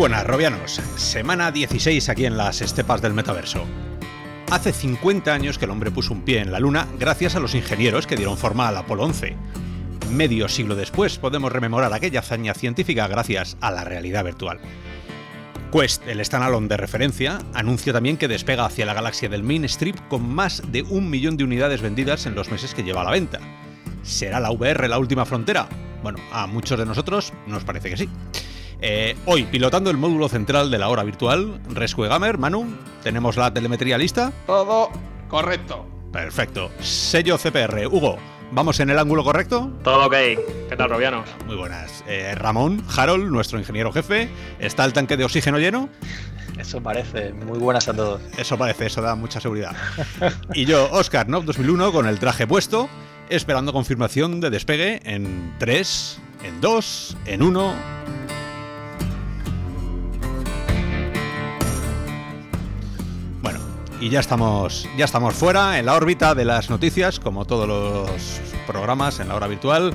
Buenas, Robianos. Semana 16 aquí en las estepas del metaverso. Hace 50 años que el hombre puso un pie en la Luna gracias a los ingenieros que dieron forma al Apolo 11. Medio siglo después podemos rememorar aquella hazaña científica gracias a la realidad virtual. Quest, el standalone de referencia, anuncia también que despega hacia la galaxia del mainstream con más de un millón de unidades vendidas en los meses que lleva a la venta. ¿Será la VR la última frontera? Bueno, a muchos de nosotros nos parece que sí. Eh, hoy, pilotando el módulo central de la hora virtual, Rescue Gamer, Manu, ¿tenemos la telemetría lista? Todo correcto. Perfecto. Sello CPR, Hugo, ¿vamos en el ángulo correcto? Todo ok. ¿Qué tal, Robianos? Muy buenas. Eh, Ramón, Harold, nuestro ingeniero jefe, ¿está el tanque de oxígeno lleno? Eso parece. Muy buenas a todos. Eso parece, eso da mucha seguridad. y yo, Oscar Nov 2001, con el traje puesto, esperando confirmación de despegue en 3, en 2, en 1. Y ya estamos, ya estamos fuera, en la órbita de las noticias, como todos los programas en la hora virtual.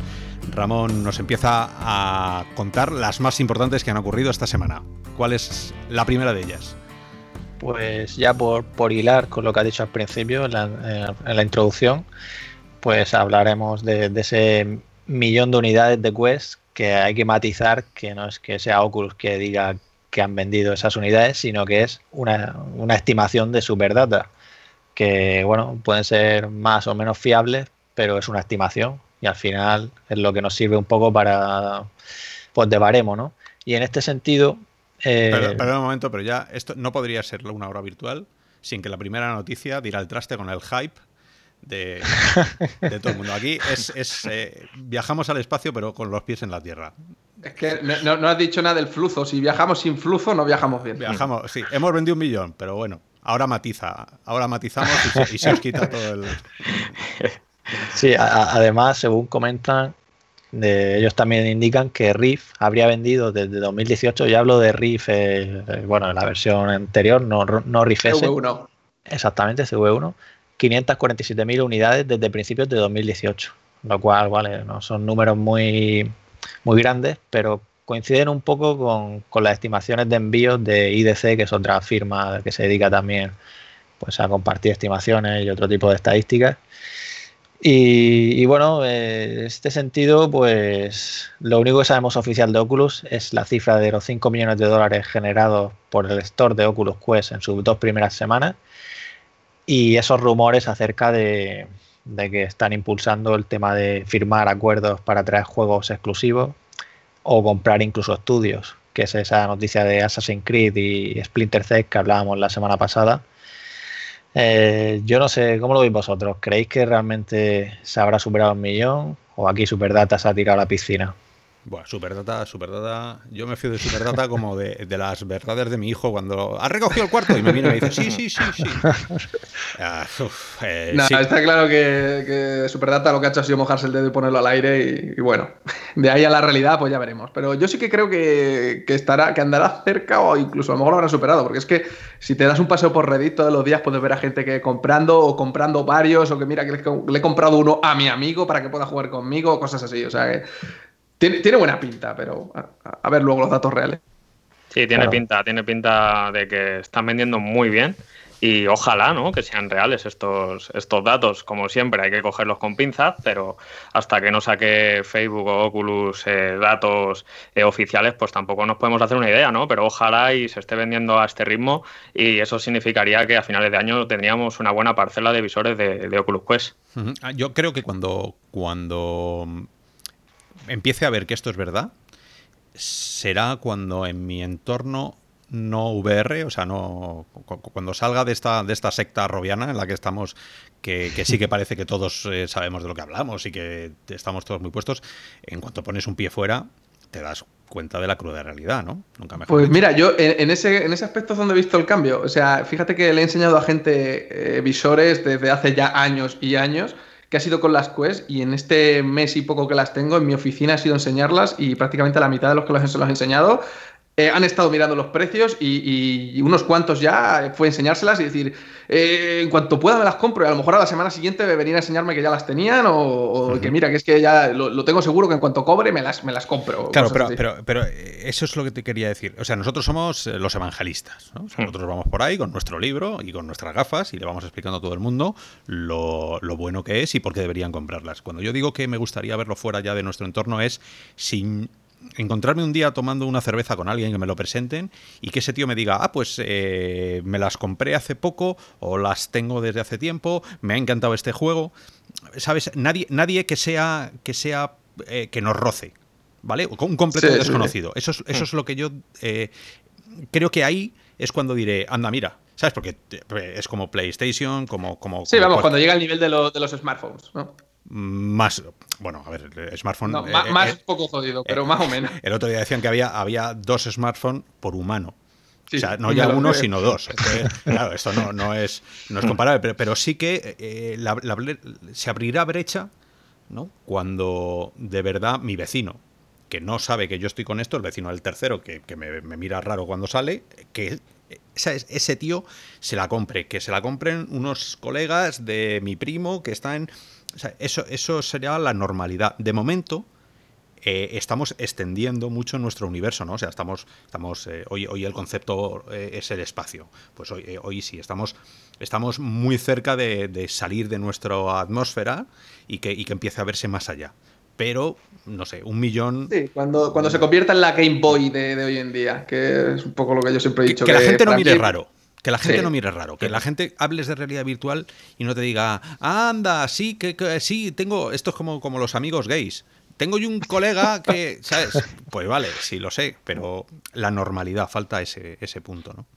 Ramón nos empieza a contar las más importantes que han ocurrido esta semana. ¿Cuál es la primera de ellas? Pues ya por, por hilar con lo que ha dicho al principio, en la, introducción, pues hablaremos de, ese millón de unidades de Quest que hay que matizar que no es que sea Oculus que diga que han vendido esas unidades, sino que es una, estimación de Superdata, que bueno, pueden ser más o menos fiables, pero es una estimación y al final es lo que nos sirve un poco para, pues de baremo, ¿no? Y en este sentido... Eh... Perdón, un momento, pero ya esto no podría ser una hora virtual sin que la primera noticia diera el traste con el hype de, de, todo el mundo. Aquí es, es eh, viajamos al espacio, pero con los pies en la tierra. Es que no, no, has dicho nada del flujo. Si viajamos sin flujo, no viajamos bien. Viajamos, sí. Hemos vendido un millón, pero bueno, ahora matiza. Ahora matizamos y se, y se os quita todo el. Sí, a, además, según comentan, de, ellos también indican que Riff habría vendido desde 2018. Ya hablo de Riff, eh, bueno, en la versión anterior, no, no Riff S. CV1. Exactamente, CV1 547.000 unidades desde principios de 2018, lo cual, vale, no son números muy, muy grandes, pero coinciden un poco con, con, las estimaciones de envíos de IDC, que es otra firma que se dedica también pues, a compartir estimaciones y otro tipo de estadísticas. Y, bueno, en eh, este sentido, pues lo único que sabemos oficial de Oculus es la cifra de los 5 millones de dólares generados por el store de Oculus Quest en sus dos primeras semanas y esos rumores acerca de, de, que están impulsando el tema de firmar acuerdos para traer juegos exclusivos o comprar incluso estudios, que es esa noticia de Assassin's Creed y Splinter Cell que hablábamos la semana pasada. Eh, yo no sé, ¿cómo lo veis vosotros? ¿Creéis que realmente se habrá superado un millón o aquí Superdata se ha tirado a la piscina? Bueno, Superdata, Superdata. Yo me fío de Superdata como de, de, las verdades de mi hijo cuando ha recogido el cuarto y me viene y me dice, sí, sí, sí, sí. Uh, uf, eh, no, sí. está claro que, que, Superdata lo que ha hecho ha sido mojarse el dedo y ponerlo al aire y, y, bueno, de ahí a la realidad pues ya veremos. Pero yo sí que creo que, que, estará, que andará cerca o incluso a lo mejor lo habrá superado, porque es que si te das un paseo por Reddit todos los días puedes ver a gente que comprando o comprando varios o que mira que le, le he comprado uno a mi amigo para que pueda jugar conmigo, cosas así. O sea que tiene, tiene buena pinta, pero a, a, ver luego los datos reales. Sí, tiene claro. pinta, tiene pinta de que están vendiendo muy bien y ojalá, ¿no? Que sean reales estos, estos datos. Como siempre, hay que cogerlos con pinzas, pero hasta que no saque Facebook o Oculus eh, datos eh, oficiales, pues tampoco nos podemos hacer una idea, ¿no? Pero ojalá y se esté vendiendo a este ritmo y eso significaría que a finales de año tendríamos una buena parcela de visores de, de Oculus Quest. Uh -huh. Yo creo que cuando, cuando empiece a ver que esto es verdad, será cuando en mi entorno no VR, o sea, no cuando salga de esta, de esta secta robiana en la que estamos, que, que sí que parece que todos eh, sabemos de lo que hablamos y que estamos todos muy puestos, en cuanto pones un pie fuera, te das cuenta de la cruda realidad, ¿no? Nunca mejor. Pues mira, yo en, en, ese, en ese aspecto es donde he visto el cambio. O sea, fíjate que le he enseñado a gente eh, visores desde hace ya años y años que ha sido con las Quest y en este mes y poco que las tengo en mi oficina ha sido enseñarlas y prácticamente la mitad de los que las he enseñado eh, han estado mirando los precios y, unos cuantos ya fue enseñárselas y decir, eh, en cuanto pueda me las compro y a lo mejor a la semana siguiente venir a enseñarme que ya las tenían o, que mira, que es que ya lo, tengo seguro que en cuanto cobre me las, me las compro. Claro, pero, pero, pero, eh, eso es lo que te quería decir. O sea, nosotros somos los evangelistas. ¿no? Hmm. nosotros vamos por ahí con nuestro libro y con nuestras gafas y le vamos explicando a todo el mundo lo, lo bueno que es y por qué deberían comprarlas. Cuando yo digo que me gustaría verlo fuera ya de nuestro entorno es sin encontrarme un día tomando una cerveza con alguien que me lo presenten y que ese tío me diga, ah, pues eh, me las compré hace poco o las tengo desde hace tiempo, me ha encantado este juego. ¿Sabes? Nadie, nadie que sea, que sea, eh, que nos roce, ¿vale? Un completo desconocido. Eso, es, eso es lo que yo eh, creo que ahí es cuando diré, anda, mira, ¿sabes? Porque es como PlayStation, como... como sí, vamos, cuando llega al nivel de, de los smartphones, ¿no? Más bueno a ver el smartphone eh, más, eh, poco jodido pero eh, más o menos el otro día decían que había había dos smartphones por humano o sea, no ya uno, sino dos. claro, esto no, no, es, no es comparable, pero, sí que se abrirá brecha ¿no? cuando de verdad mi vecino, que no sabe que yo estoy con esto, el vecino del tercero, que, me, mira raro cuando sale, que ese tío se la compre, que se la compren unos colegas de mi primo que están eso, eso sería la normalidad. De momento, eh, estamos extendiendo mucho nuestro universo, ¿no? O sea, estamos, estamos eh, hoy, hoy el concepto eh, es el espacio. Pues hoy, hoy sí, estamos, estamos muy cerca de, salir de nuestra atmósfera y que, y que empiece a verse más allá. Pero, no sé, un millón. Sí, cuando, cuando se convierta en la Game Boy de, hoy en día, que es un poco lo que yo siempre he dicho. Que, la gente no mire raro. Que la gente no mire raro, que la gente hables de realidad virtual y no te diga, anda, sí, que, sí, tengo, esto es como, como los amigos gays. Tengo yo un colega que, ¿sabes? Pues vale, sí lo sé, pero la normalidad, falta ese, ese punto, ¿no?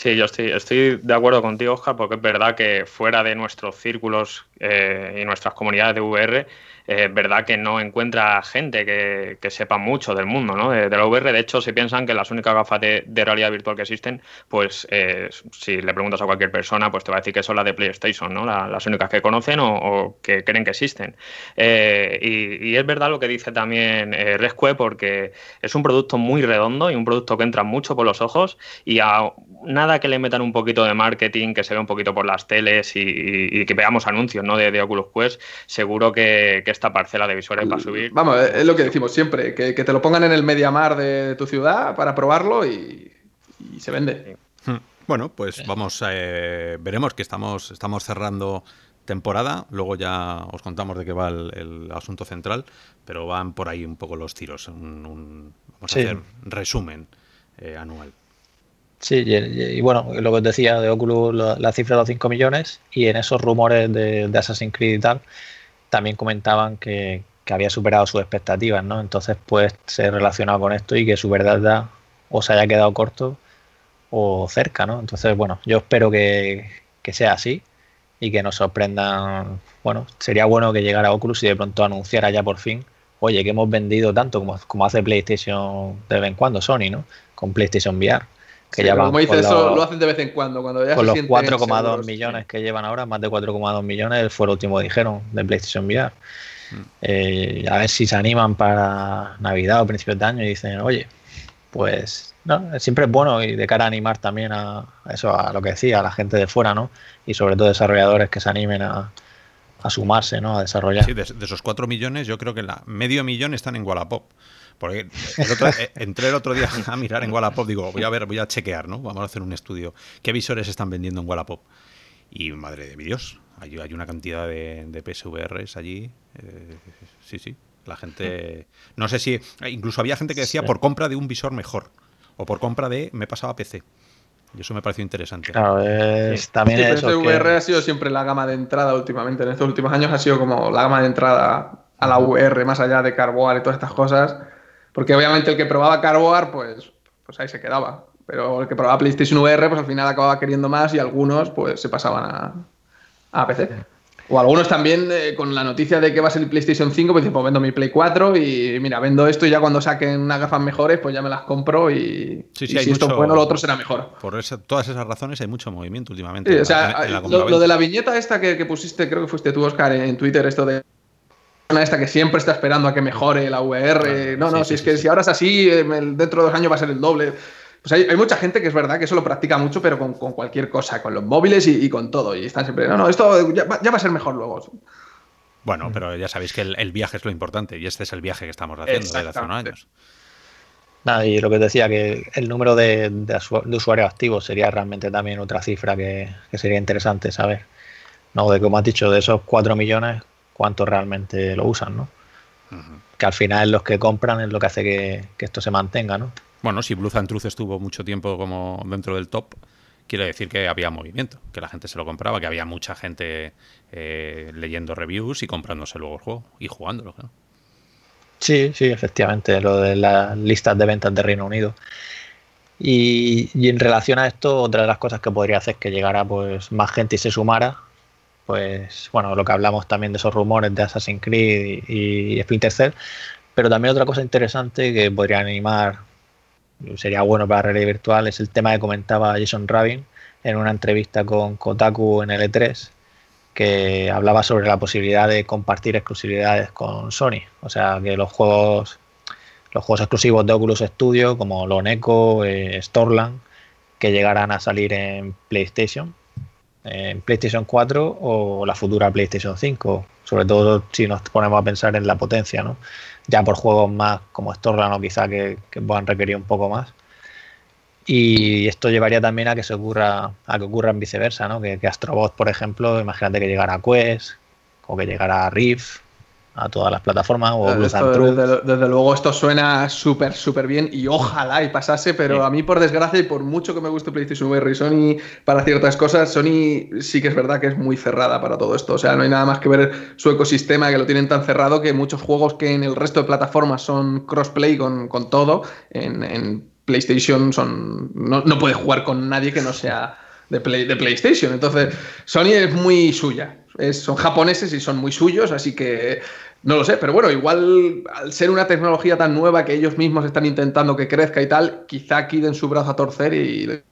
Sí, yo estoy, estoy de acuerdo contigo, Oscar, porque es verdad que fuera de nuestros círculos eh, y nuestras comunidades de VR, es verdad que no encuentra gente que, sepa mucho del mundo ¿no? de, la VR. De hecho, si piensan que las únicas gafas de, realidad virtual que existen, pues eh, si le preguntas a cualquier persona, pues te va a decir que son las de PlayStation, ¿no? las únicas que conocen o, que creen que existen. Eh, y, es verdad lo que dice también eh, Rescue, porque es un producto muy redondo y un producto que entra mucho por los ojos y a nada que le metan un poquito de marketing, que se vea un poquito por las teles y, que veamos anuncios ¿no? de, Oculus Quest, seguro que, que esta parcela de visores va a subir. Vamos, es lo que decimos siempre, que, te lo pongan en el Mediamar de tu ciudad para probarlo y, se vende. Hmm. Bueno, pues vamos, eh, veremos que estamos, estamos cerrando temporada, luego ya os contamos de qué va el, asunto central, pero van por ahí un poco los tiros, vamos a hacer resumen eh, anual. Sí, y, bueno, lo que os decía de Oculus, la, cifra de los 5 millones, y en esos rumores de, de Assassin's Creed y tal, también comentaban que, había superado sus expectativas, ¿no? Entonces puede ser relacionado con esto y que su verdad o se haya quedado corto o cerca, ¿no? Entonces, bueno, yo espero que, sea así y que nos sorprendan. Bueno, sería bueno que llegara Oculus y de pronto anunciara ya por fin, oye, que hemos vendido tanto como, como hace PlayStation de vez en cuando, Sony, ¿no? Con PlayStation VR. Que ya como dice eso, lo hacen de vez en cuando. cuando ya con los 4,2 millones que llevan ahora, más de 4,2 millones, fue lo último que dijeron de PlayStation VR. Mm. Eh, a ver si se animan para Navidad o principios de año y dicen, oye, pues no, siempre es bueno y de cara a animar también a, eso, a lo que decía, a la gente de fuera, ¿no? Y sobre todo desarrolladores que se animen a, sumarse, ¿no? A desarrollar. Sí, de, esos 4 millones, yo creo que la medio millón están en Wallapop. Porque eh, entré el otro día a mirar en Wallapop, digo, voy a ver, voy a chequear, ¿no? Vamos a hacer un estudio. ¿Qué visores están vendiendo en Wallapop? Y madre de mi Dios, hay, hay una cantidad de, de PSVRs allí. Eh, sí, sí. La gente. No sé si. Incluso había gente que decía por compra de un visor mejor. O por compra de me pasaba PC. Y eso me pareció interesante. Claro, es, también sí, PSVR ha sido siempre la gama de entrada últimamente. En estos últimos años ha sido como la gama de entrada a la VR, más allá de Carboar y todas estas cosas. Porque obviamente el que probaba Carboard, pues, pues ahí se quedaba. Pero el que probaba PlayStation VR, pues al final acababa queriendo más y algunos pues se pasaban a, a PC. O algunos también eh, con la noticia de que va a ser el PlayStation 5, pues dicen, pues vendo mi Play 4 y mira, vendo esto y ya cuando saquen unas gafas mejores, pues ya me las compro y, si esto es bueno, lo otro será mejor. Por todas esas razones hay mucho movimiento últimamente. o sea, lo, de la viñeta esta que, que pusiste, creo que fuiste tú, Oscar, en Twitter, esto de esta que siempre está esperando a que mejore la VR. no, no, si es que si ahora es así, dentro de dos años va a ser el doble. Pues hay, mucha gente que es verdad que eso lo practica mucho, pero con, cualquier cosa, con los móviles y, con todo. Y están siempre, no, no, esto ya, va a ser mejor luego. Bueno, pero ya sabéis que el, viaje es lo importante y este es el viaje que estamos haciendo desde hace unos años. Nada, y lo que decía, que el número de, de, usuarios activos sería realmente también otra cifra que, sería interesante saber. ¿no? De como has dicho, de esos 4 millones, ¿cuántos realmente lo usan? ¿no? Que al final los que compran es lo que hace que, que esto se mantenga, ¿no? Bueno, si Blue and Truth estuvo mucho tiempo como dentro del top, quiere decir que había movimiento, que la gente se lo compraba, que había mucha gente eh, leyendo reviews y comprándose luego el juego y jugándolo. Sí, sí, efectivamente, lo de las listas de ventas de Reino Unido. Y, en relación a esto, otra de las cosas que podría hacer es que llegara pues más gente y se sumara. Pues bueno, lo que hablamos también de esos rumores de Assassin's Creed y, y Splinter Cell, pero también otra cosa interesante que podría animar sería bueno para realidad virtual es el tema que comentaba Jason Rabin en una entrevista con Kotaku en L3 que hablaba sobre la posibilidad de compartir exclusividades con Sony, o sea que los juegos los juegos exclusivos de Oculus Studio como Lone Echo, eh, Storland que llegarán a salir en PlayStation en PlayStation 4 o la futura PlayStation 5, sobre todo si nos ponemos a pensar en la potencia, ¿no? ya por juegos más como Storland o quizá que, que puedan requerir un poco más. Y esto llevaría también a que se ocurra, a que ocurra en viceversa, ¿no? Que, que Astrobot, por ejemplo, imagínate que llegara a Quest o que llegara a Rift a todas las plataformas o desde, luego esto suena súper, súper bien y ojalá y pasase, pero a mí por desgracia y por mucho que me guste PlayStation VR y Sony para ciertas cosas, Sony sí que es verdad que es muy cerrada para todo esto. O sea, no hay nada más que ver su ecosistema que lo tienen tan cerrado que muchos juegos que en el resto de plataformas son crossplay con, con todo, en, PlayStation son no, no puede jugar con nadie que no sea de, de PlayStation. Entonces, Sony es muy suya son japoneses y son muy suyos, así que no lo sé, pero bueno, igual al ser una tecnología tan nueva que ellos mismos están intentando que crezca y tal, quizá aquí den su brazo a torcer y...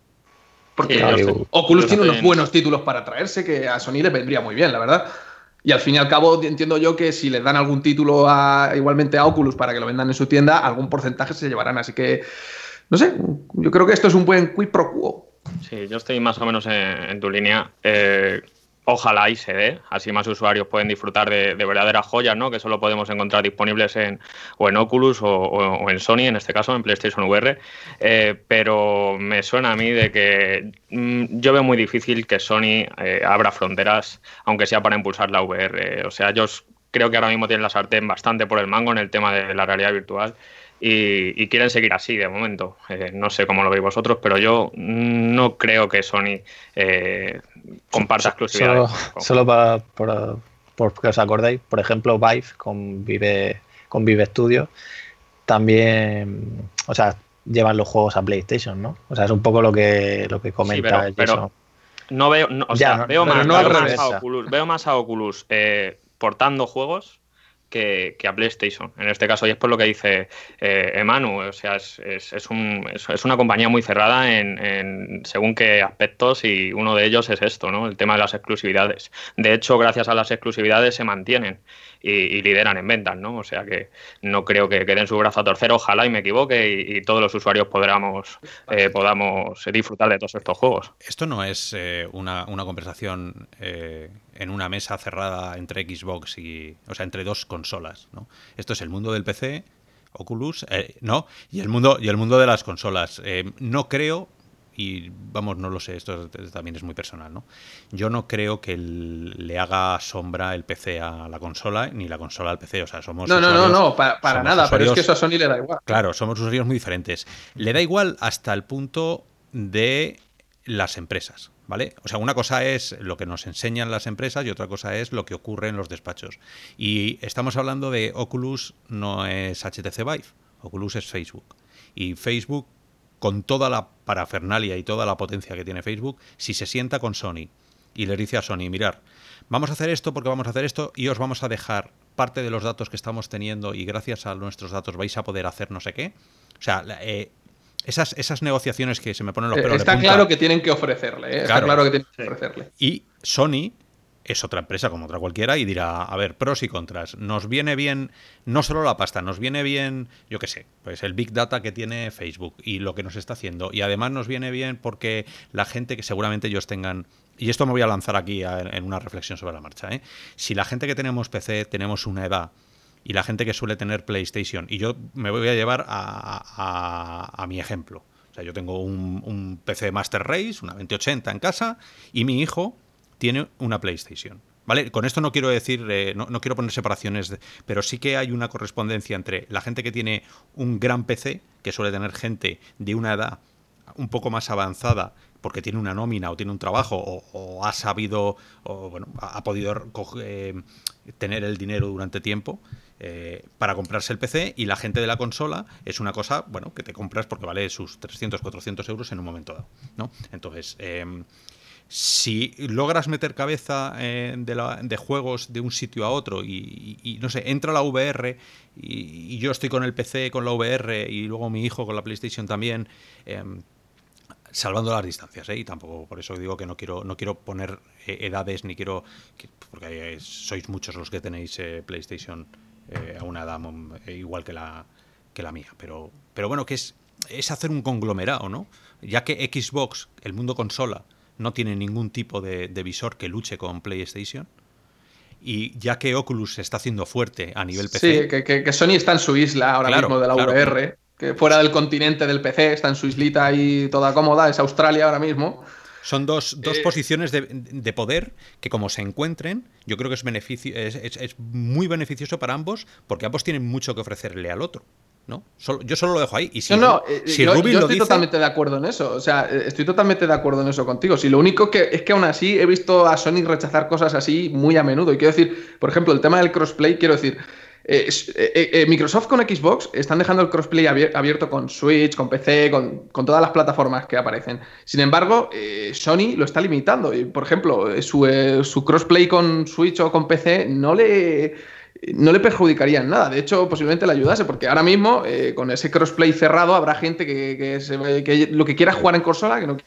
Porque Oculus tiene unos buenos títulos para traerse que a Sony le vendría muy bien, la verdad. Y al fin y al cabo entiendo yo que si les dan algún título a, igualmente a Oculus para que lo vendan en su tienda, algún porcentaje se llevarán. Así que, no sé, yo creo que esto es un buen quid pro quo. Sí, yo estoy más o menos en, tu línea. Eh, Ojalá y se dé, así más usuarios pueden disfrutar de, verdaderas joyas, ¿no? Que solo podemos encontrar disponibles en o en Oculus o, en Sony, en este caso en PlayStation VR. Eh, pero me suena a mí de que mm, yo veo muy difícil que Sony eh, abra fronteras, aunque sea para impulsar la VR. O sea, ellos creo que ahora mismo tienen la sartén bastante por el mango en el tema de la realidad virtual y, quieren seguir así de momento. Eh, no sé cómo lo veis vosotros, pero yo no creo que Sony eh, comparta exclusividades. Solo, para, por, que os acordéis, por ejemplo, Vive con Vive, con Vive Studio también, o sea, llevan los juegos a PlayStation, ¿no? O sea, es un poco lo que, lo que comenta pero, no veo, o sea, veo, más, a Oculus, veo más a Oculus eh, portando juegos que, a PlayStation. En este caso, y es por lo que dice eh, Emanu, o sea, es, es, un, es, una compañía muy cerrada en, según qué aspectos y uno de ellos es esto, ¿no? El tema de las exclusividades. De hecho, gracias a las exclusividades se mantienen y, lideran en ventas, ¿no? O sea que no creo que queden su brazo a torcer, ojalá y me equivoque y, todos los usuarios podamos, eh, podamos disfrutar de todos estos juegos. Esto no es eh, una, una, conversación en una mesa cerrada entre Xbox y. O sea, entre dos consolas, ¿no? Esto es el mundo del PC, Oculus, eh, ¿no? Y el mundo, y el mundo de las consolas. Eh, no creo. Y vamos, no lo sé, esto también es muy personal, ¿no? Yo no creo que le haga sombra el PC a la consola, ni la consola al PC. O sea, somos. No, no, no, no, para, nada, pero es que eso a Sony le da igual. Claro, somos usuarios muy diferentes. Le da igual hasta el punto de las empresas. ¿Vale? O sea, una cosa es lo que nos enseñan las empresas y otra cosa es lo que ocurre en los despachos. Y estamos hablando de Oculus no es HTC Vive, Oculus es Facebook. Y Facebook, con toda la parafernalia y toda la potencia que tiene Facebook, si se sienta con Sony y le dice a Sony, mirar, vamos a hacer esto porque vamos a hacer esto y os vamos a dejar parte de los datos que estamos teniendo y gracias a nuestros datos vais a poder hacer no sé qué. O sea, eh, esas, esas negociaciones que se me ponen los eh, pelos Está claro que tienen que ofrecerle, ¿eh? está claro que tienen que ofrecerle. Y Sony es otra empresa como otra cualquiera y dirá, a ver, pros y contras. Nos viene bien no solo la pasta, nos viene bien, yo qué sé, pues el big data que tiene Facebook y lo que nos está haciendo. Y además nos viene bien porque la gente que seguramente ellos tengan y esto me voy a lanzar aquí en una reflexión sobre la marcha. ¿eh? Si la gente que tenemos PC tenemos una edad y la gente que suele tener PlayStation, y yo me voy a llevar a, mi ejemplo. O sea, yo tengo un, PC Master Race, una 2080 en casa, y mi hijo tiene una PlayStation. ¿Vale? Con esto no quiero decir, eh, no, quiero poner separaciones, pero sí que hay una correspondencia entre la gente que tiene un gran PC, que suele tener gente de una edad un poco más avanzada porque tiene una nómina o tiene un trabajo o, ha sabido o bueno ha podido eh, tener el dinero durante tiempo eh, para comprarse el PC y la gente de la consola es una cosa bueno que te compras porque vale sus 300 400 euros en un momento dado no entonces em, si logras meter cabeza eh, de, juegos de un sitio a otro y, no sé, entra la VR y, yo estoy con el PC con la VR y luego mi hijo con la PlayStation también, em, salvando las distancias, ¿eh? y tampoco por eso digo que no quiero no quiero poner edades ni quiero porque sois muchos los que tenéis eh, a una edad igual que la que la mía, pero pero bueno que es es hacer un conglomerado, ¿no? Ya que Xbox, el mundo consola, no tiene ningún tipo de, visor que luche con PlayStation. Y ya que Oculus se está haciendo fuerte a nivel PC. Sí, que, Sony está en su isla ahora mismo de la VR que fuera del continente del PC, está en su islita ahí toda cómoda, es Australia ahora mismo. Son dos, eh, posiciones de, poder que como se encuentren, yo creo que es, beneficio, es, muy beneficioso para ambos porque ambos tienen mucho que ofrecerle al otro. ¿no? yo solo lo dejo ahí. Y si, no, no, eh, yo, estoy totalmente de acuerdo en eso. O sea, eh, estoy totalmente de acuerdo en eso contigo. Si lo único que es que aún así he visto a Sony rechazar cosas así muy a menudo. Y quiero decir, por ejemplo, el tema del crossplay, quiero decir, eh, eh, eh, Microsoft con Xbox están dejando el crossplay abierto con Switch, con PC, con, todas las plataformas que aparecen. Sin embargo, Sony lo está limitando. Por ejemplo, su, crossplay con Switch o con PC no le, no le perjudicaría en nada. De hecho, posiblemente le ayudase, porque ahora mismo, con ese crossplay cerrado, habrá gente que, lo que quiera jugar en consola, que no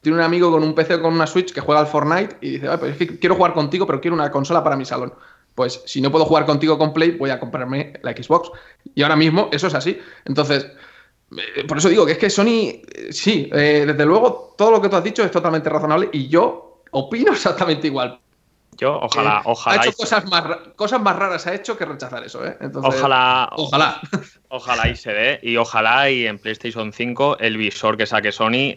tiene un amigo con un PC o con una Switch que juega al Fortnite y dice, pues es que quiero jugar contigo, pero quiero una consola para mi salón pues si no puedo jugar contigo con Play, voy a comprarme la Xbox. Y ahora mismo eso es así. Entonces, eh, por eso digo que es que Sony, eh, sí, eh, desde luego todo lo que tú has dicho es totalmente razonable y yo opino exactamente igual. Yo, ojalá, ojalá. Ha hecho cosas más, cosas más raras, ha hecho que rechazar eso, ¿eh? ojalá, ojalá. Ojalá y se dé. Y ojalá y en PlayStation 5 el visor que saque Sony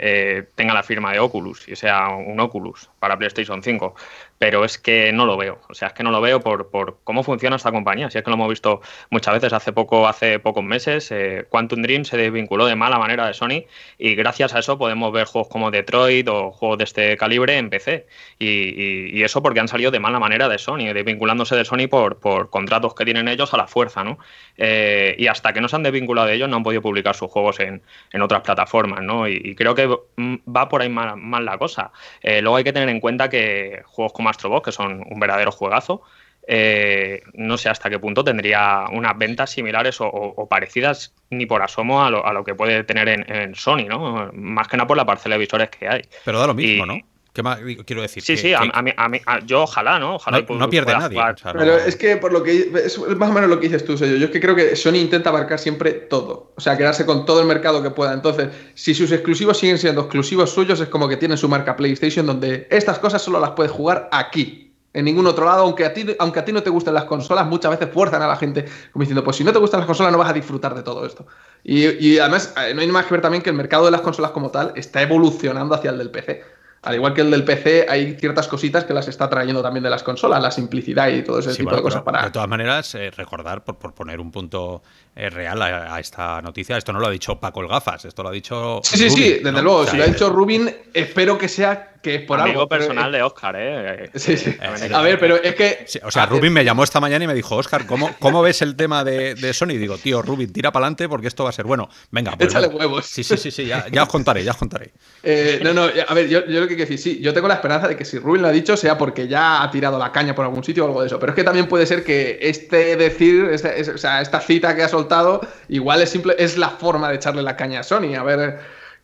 tenga la firma de Oculus y sea un Oculus para PlayStation 5 pero es que no lo veo. O sea, es que no lo veo por, por, cómo funciona esta compañía. Si es que lo hemos visto muchas veces hace poco, hace pocos meses, eh, Quantum Dream se desvinculó de mala manera de Sony y gracias a eso podemos ver juegos como Detroit o juegos de este calibre en PC. Y, eso porque han salido de mala manera de Sony, desvinculándose de Sony por, por contratos que tienen ellos a la fuerza, ¿no? Eh, y hasta que no se han desvinculado de ellos no han podido publicar sus juegos en, en otras plataformas, ¿no? Y, creo que va por ahí mal, la cosa. Eh, luego hay que tener en cuenta que juegos como Astro que son un verdadero juegazo, eh, no sé hasta qué punto tendría unas ventas similares o, parecidas ni por asomo a lo, que puede tener en, Sony, ¿no? Más que nada por la parcela de visores que hay. Pero da lo mismo, ¿no? ¿Qué más quiero decir? Sí, sí, A, mí, yo ojalá, ¿no? Ojalá no, pierde nadie. Pero es que por lo que es más o menos lo que dices tú, Sello. Yo es que creo que Sony intenta abarcar siempre todo. O sea, quedarse con todo el mercado que pueda. Entonces, si sus exclusivos siguen siendo exclusivos suyos, es como que tienen su marca PlayStation, donde estas cosas solo las puedes jugar aquí. En ningún otro lado, aunque a ti, aunque a ti no te gusten las consolas, muchas veces fuerzan a la gente como diciendo, pues si no te gustan las consolas no vas a disfrutar de todo esto. Y, y además, eh, no hay más que ver también que el mercado de las consolas como tal está evolucionando hacia el del PC al igual que el del PC, hay ciertas cositas que las está trayendo también de las consolas, la simplicidad y todo ese tipo de cosas para. De todas maneras, eh, recordar, por, por, poner un punto eh, real a, esta noticia, esto no lo ha dicho Paco el Gafas, esto lo ha dicho. Sí, sí, sí, desde luego. si lo ha dicho Rubin, espero que sea que es por Amigo algo. personal de Oscar, ¿eh? Sí, sí. a ver, pero es que. o sea, Rubin me llamó esta mañana y me dijo, Oscar, ¿cómo, cómo ves el tema de, de Sony? Y digo, tío, Rubin, tira para adelante porque esto va a ser bueno. Venga, pues. Échale huevos. Sí, sí, sí, sí, ya, os contaré, ya os contaré. Eh, no, no, a ver, yo, yo, lo que quiero decir, sí, yo tengo la esperanza de que si Rubin lo ha dicho sea porque ya ha tirado la caña por algún sitio o algo de eso. Pero es que también puede ser que este decir, o sea, esta cita que ha soltado, igual es simple, es la forma de echarle la caña a Sony. A ver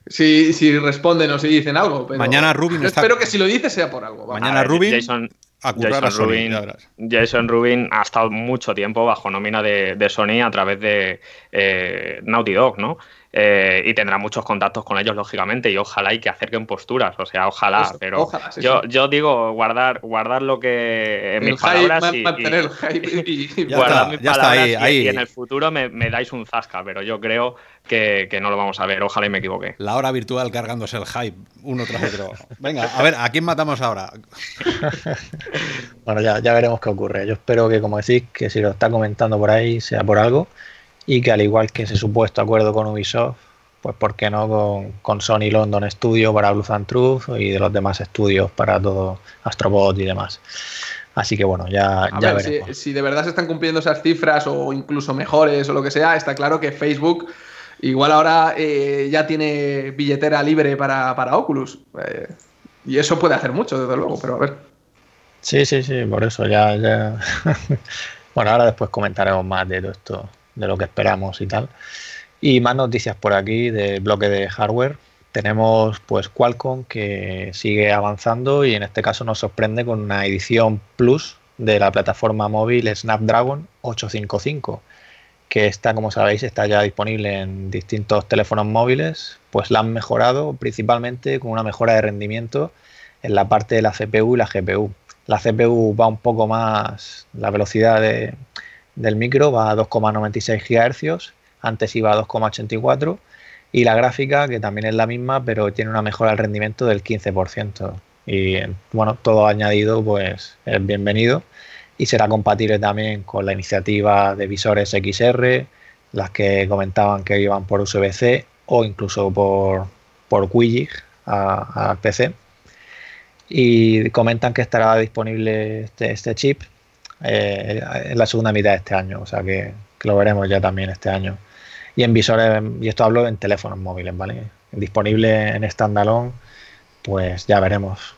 si, si responden o si dicen algo. Mañana Rubin Espero que si lo dice sea por algo. Mañana Rubin. Jason, Rubin, Jason Rubin ha estado mucho tiempo bajo nómina de, Sony a través de eh, Naughty Dog, ¿no? Eh, y tendrá muchos contactos con ellos, lógicamente, y ojalá y que acerquen posturas, o sea, ojalá, pero yo, yo digo guardar, guardar lo que en mis palabras y, mantener y, guardar mis palabras y, en el futuro me, dais un zasca, pero yo creo que, no lo vamos a ver, ojalá y me equivoque. La hora virtual cargándose el hype uno tras otro. Venga, a ver, ¿a quién matamos ahora? bueno, ya, ya veremos qué ocurre. Yo espero que, como decís, que si lo está comentando por ahí sea por algo y que al igual que ese supuesto acuerdo con Ubisoft, pues por qué no con, Sony London Studio para Blue and Truth y de los demás estudios para todo Astrobot y demás. Así que bueno, ya, ya veremos. Si, de verdad se están cumpliendo esas cifras o incluso mejores o lo que sea, está claro que Facebook igual ahora eh, ya tiene billetera libre para, Oculus. Eh, y eso puede hacer mucho, desde luego, pero a ver. Sí, sí, sí, por eso ya... ya... bueno, ahora después comentaremos más de todo esto de lo que esperamos y tal. Y más noticias por aquí del bloque de hardware. Tenemos pues Qualcomm que sigue avanzando y en este caso nos sorprende con una edición Plus de la plataforma móvil Snapdragon 855 que está, como sabéis, está ya disponible en distintos teléfonos móviles, pues la han mejorado principalmente con una mejora de rendimiento en la parte de la CPU y la GPU. La CPU va un poco más, la velocidad de, del micro va a 2,96 GHz, antes iba a 2,84 y la gráfica que también es la misma pero tiene una mejora del rendimiento del 15% y bueno, todo añadido pues es bienvenido y será compatible también con la iniciativa de visores XR, las que comentaban que iban por USB-C o incluso por, por QIGIG a, PC. Y comentan que estará disponible este, este chip eh, en la segunda mitad de este año, o sea que, lo veremos ya también este año. Y en visores, y esto hablo en teléfonos móviles, ¿vale? Disponible en standalone, pues ya veremos.